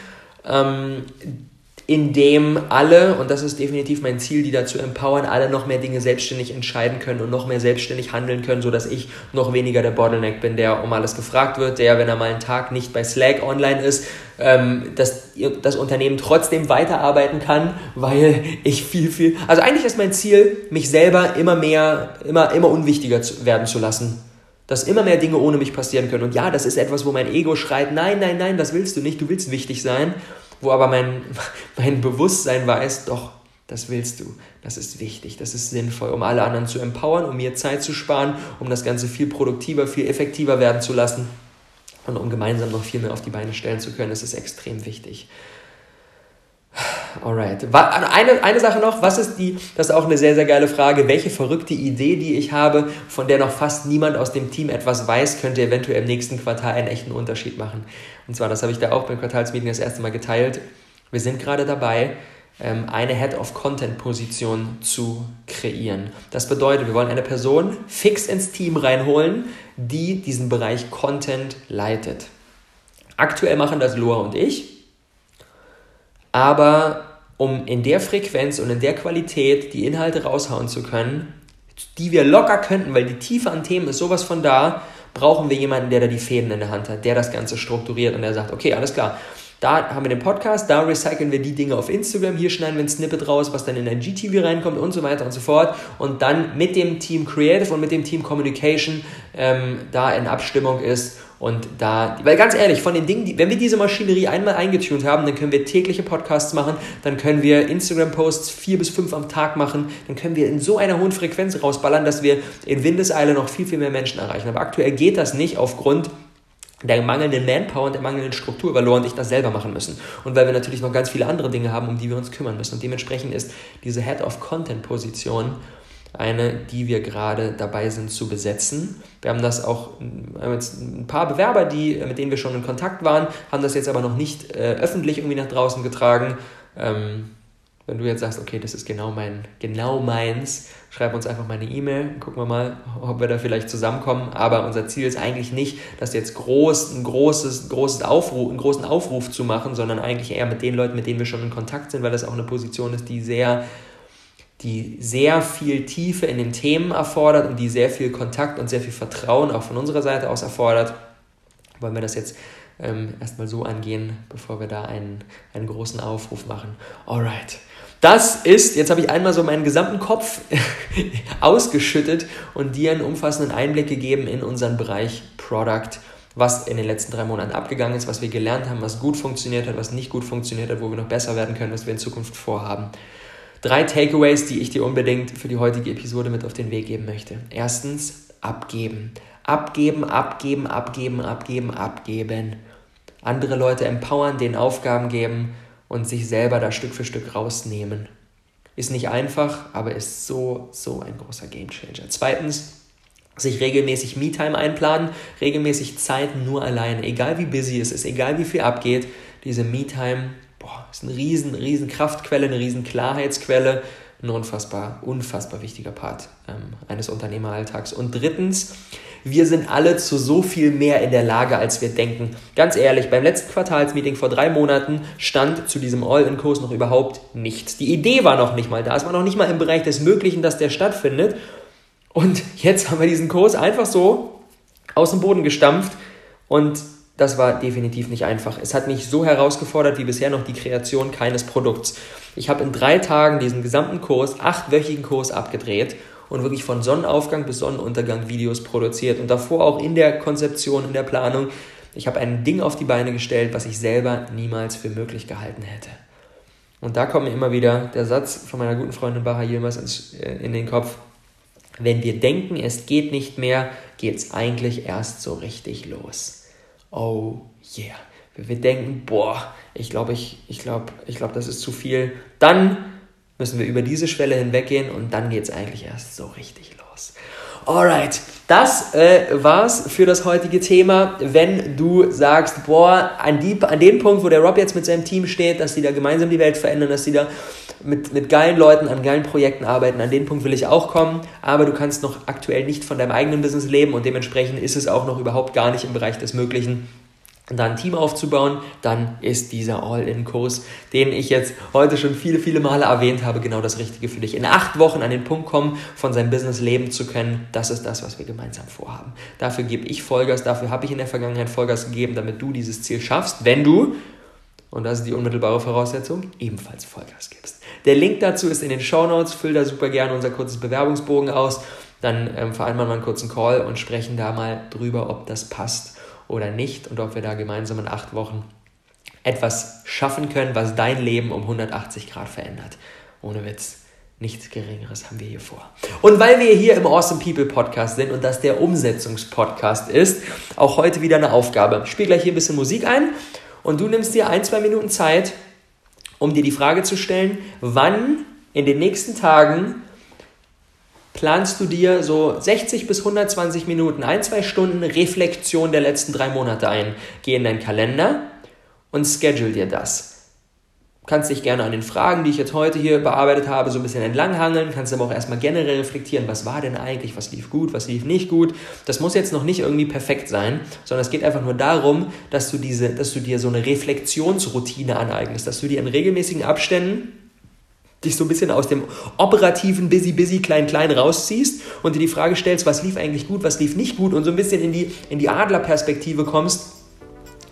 [SPEAKER 1] Ähm, indem alle, und das ist definitiv mein Ziel, die dazu empowern, alle noch mehr Dinge selbstständig entscheiden können und noch mehr selbstständig handeln können, sodass ich noch weniger der Bottleneck bin, der um alles gefragt wird, der, wenn er mal einen Tag nicht bei Slack online ist, ähm, dass das Unternehmen trotzdem weiterarbeiten kann, weil ich viel, viel, also eigentlich ist mein Ziel, mich selber immer mehr, immer, immer unwichtiger zu, werden zu lassen dass immer mehr Dinge ohne mich passieren können. Und ja, das ist etwas, wo mein Ego schreit, nein, nein, nein, das willst du nicht, du willst wichtig sein wo aber mein, mein Bewusstsein weiß, doch, das willst du, das ist wichtig, das ist sinnvoll, um alle anderen zu empowern, um mir Zeit zu sparen, um das Ganze viel produktiver, viel effektiver werden zu lassen und um gemeinsam noch viel mehr auf die Beine stellen zu können. Das ist extrem wichtig. Alright. Eine, eine Sache noch, was ist die, das ist auch eine sehr, sehr geile Frage, welche verrückte Idee, die ich habe, von der noch fast niemand aus dem Team etwas weiß, könnte eventuell im nächsten Quartal einen echten Unterschied machen. Und zwar, das habe ich da auch beim Quartalsmeeting das erste Mal geteilt. Wir sind gerade dabei, ähm, eine Head of Content Position zu kreieren. Das bedeutet, wir wollen eine Person fix ins Team reinholen, die diesen Bereich Content leitet. Aktuell machen das Loa und ich. Aber um in der Frequenz und in der Qualität die Inhalte raushauen zu können, die wir locker könnten, weil die Tiefe an Themen ist sowas von da, brauchen wir jemanden, der da die Fäden in der Hand hat, der das Ganze strukturiert und der sagt, okay, alles klar, da haben wir den Podcast, da recyceln wir die Dinge auf Instagram, hier schneiden wir ein Snippet raus, was dann in ein GTV reinkommt und so weiter und so fort. Und dann mit dem Team Creative und mit dem Team Communication ähm, da in Abstimmung ist und da, weil ganz ehrlich, von den Dingen, die, wenn wir diese Maschinerie einmal eingetunt haben, dann können wir tägliche Podcasts machen, dann können wir Instagram-Posts vier bis fünf am Tag machen, dann können wir in so einer hohen Frequenz rausballern, dass wir in Windeseile noch viel, viel mehr Menschen erreichen. Aber aktuell geht das nicht aufgrund der mangelnden Manpower und der mangelnden Struktur, weil Laura und ich das selber machen müssen. Und weil wir natürlich noch ganz viele andere Dinge haben, um die wir uns kümmern müssen. Und dementsprechend ist diese Head of Content Position eine, die wir gerade dabei sind zu besetzen. Wir haben das auch, haben jetzt ein paar Bewerber, die, mit denen wir schon in Kontakt waren, haben das jetzt aber noch nicht äh, öffentlich irgendwie nach draußen getragen. Ähm, wenn du jetzt sagst, okay, das ist genau mein, genau meins, schreib uns einfach mal eine E-Mail, gucken wir mal, ob wir da vielleicht zusammenkommen. Aber unser Ziel ist eigentlich nicht, das jetzt groß, ein großes, großes Aufruf, einen großen Aufruf zu machen, sondern eigentlich eher mit den Leuten, mit denen wir schon in Kontakt sind, weil das auch eine Position ist, die sehr die sehr viel Tiefe in den Themen erfordert und die sehr viel Kontakt und sehr viel Vertrauen auch von unserer Seite aus erfordert, wollen wir das jetzt ähm, erstmal so angehen, bevor wir da einen, einen großen Aufruf machen. Alright. Das ist, jetzt habe ich einmal so meinen gesamten Kopf ausgeschüttet und dir einen umfassenden Einblick gegeben in unseren Bereich Product, was in den letzten drei Monaten abgegangen ist, was wir gelernt haben, was gut funktioniert hat, was nicht gut funktioniert hat, wo wir noch besser werden können, was wir in Zukunft vorhaben. Drei Takeaways, die ich dir unbedingt für die heutige Episode mit auf den Weg geben möchte. Erstens, abgeben. Abgeben, abgeben, abgeben, abgeben, abgeben. Andere Leute empowern, denen Aufgaben geben und sich selber da Stück für Stück rausnehmen. Ist nicht einfach, aber ist so, so ein großer Gamechanger. Zweitens, sich regelmäßig Me-Time einplanen, regelmäßig Zeit nur alleine, egal wie busy es ist, egal wie viel abgeht, diese Me-Time boah, ist eine riesen, riesen Kraftquelle, eine riesen Klarheitsquelle, ein unfassbar, unfassbar wichtiger Part ähm, eines Unternehmeralltags. Und drittens, wir sind alle zu so viel mehr in der Lage, als wir denken. Ganz ehrlich, beim letzten Quartalsmeeting vor drei Monaten stand zu diesem All-in-Kurs noch überhaupt nichts. Die Idee war noch nicht mal da. Es war noch nicht mal im Bereich des Möglichen, dass der stattfindet. Und jetzt haben wir diesen Kurs einfach so aus dem Boden gestampft und das war definitiv nicht einfach. Es hat mich so herausgefordert wie bisher noch die Kreation keines Produkts. Ich habe in drei Tagen diesen gesamten Kurs, achtwöchigen Kurs abgedreht und wirklich von Sonnenaufgang bis Sonnenuntergang Videos produziert und davor auch in der Konzeption, in der Planung. Ich habe ein Ding auf die Beine gestellt, was ich selber niemals für möglich gehalten hätte. Und da kommt mir immer wieder der Satz von meiner guten Freundin Baha Yilmaz äh, in den Kopf. Wenn wir denken, es geht nicht mehr, geht es eigentlich erst so richtig los. Oh yeah. Wir denken, boah, ich glaube, ich, ich glaube, ich glaube, das ist zu viel, dann müssen wir über diese Schwelle hinweggehen und dann geht es eigentlich erst so richtig los. Alright, das äh, war's für das heutige Thema. Wenn du sagst, boah, an, die, an dem Punkt, wo der Rob jetzt mit seinem Team steht, dass die da gemeinsam die Welt verändern, dass die da mit, mit geilen Leuten an geilen Projekten arbeiten, an den Punkt will ich auch kommen, aber du kannst noch aktuell nicht von deinem eigenen Business leben und dementsprechend ist es auch noch überhaupt gar nicht im Bereich des Möglichen da ein Team aufzubauen, dann ist dieser All-In-Kurs, den ich jetzt heute schon viele, viele Male erwähnt habe, genau das Richtige für dich. In acht Wochen an den Punkt kommen, von seinem Business leben zu können, das ist das, was wir gemeinsam vorhaben. Dafür gebe ich Vollgas, dafür habe ich in der Vergangenheit Vollgas gegeben, damit du dieses Ziel schaffst, wenn du, und das ist die unmittelbare Voraussetzung, ebenfalls Vollgas gibst. Der Link dazu ist in den Show Notes, füll da super gerne unser kurzes Bewerbungsbogen aus, dann ähm, vereinbaren wir einen kurzen Call und sprechen da mal drüber, ob das passt oder nicht und ob wir da gemeinsam in acht Wochen etwas schaffen können, was dein Leben um 180 Grad verändert. Ohne Witz. Nichts Geringeres haben wir hier vor. Und weil wir hier im Awesome People Podcast sind und das der Umsetzungspodcast ist, auch heute wieder eine Aufgabe. Ich spiele gleich hier ein bisschen Musik ein und du nimmst dir ein, zwei Minuten Zeit, um dir die Frage zu stellen, wann in den nächsten Tagen planst du dir so 60 bis 120 Minuten, ein, zwei Stunden Reflexion der letzten drei Monate ein. Geh in deinen Kalender und schedule dir das. Kannst dich gerne an den Fragen, die ich jetzt heute hier bearbeitet habe, so ein bisschen entlanghangeln, kannst aber auch erstmal generell reflektieren, was war denn eigentlich, was lief gut, was lief nicht gut. Das muss jetzt noch nicht irgendwie perfekt sein, sondern es geht einfach nur darum, dass du, diese, dass du dir so eine Reflexionsroutine aneignest, dass du dir in regelmäßigen Abständen dich so ein bisschen aus dem operativen Busy, Busy, Klein, Klein rausziehst und dir die Frage stellst, was lief eigentlich gut, was lief nicht gut und so ein bisschen in die, in die Adlerperspektive kommst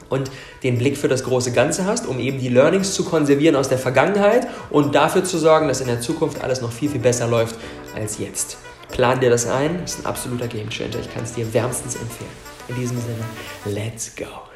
[SPEAKER 1] und den Blick für das große Ganze hast, um eben die Learnings zu konservieren aus der Vergangenheit und dafür zu sorgen, dass in der Zukunft alles noch viel, viel besser läuft als jetzt. Plan dir das ein, das ist ein absoluter Gamechanger. Ich kann es dir wärmstens empfehlen. In diesem Sinne, let's go.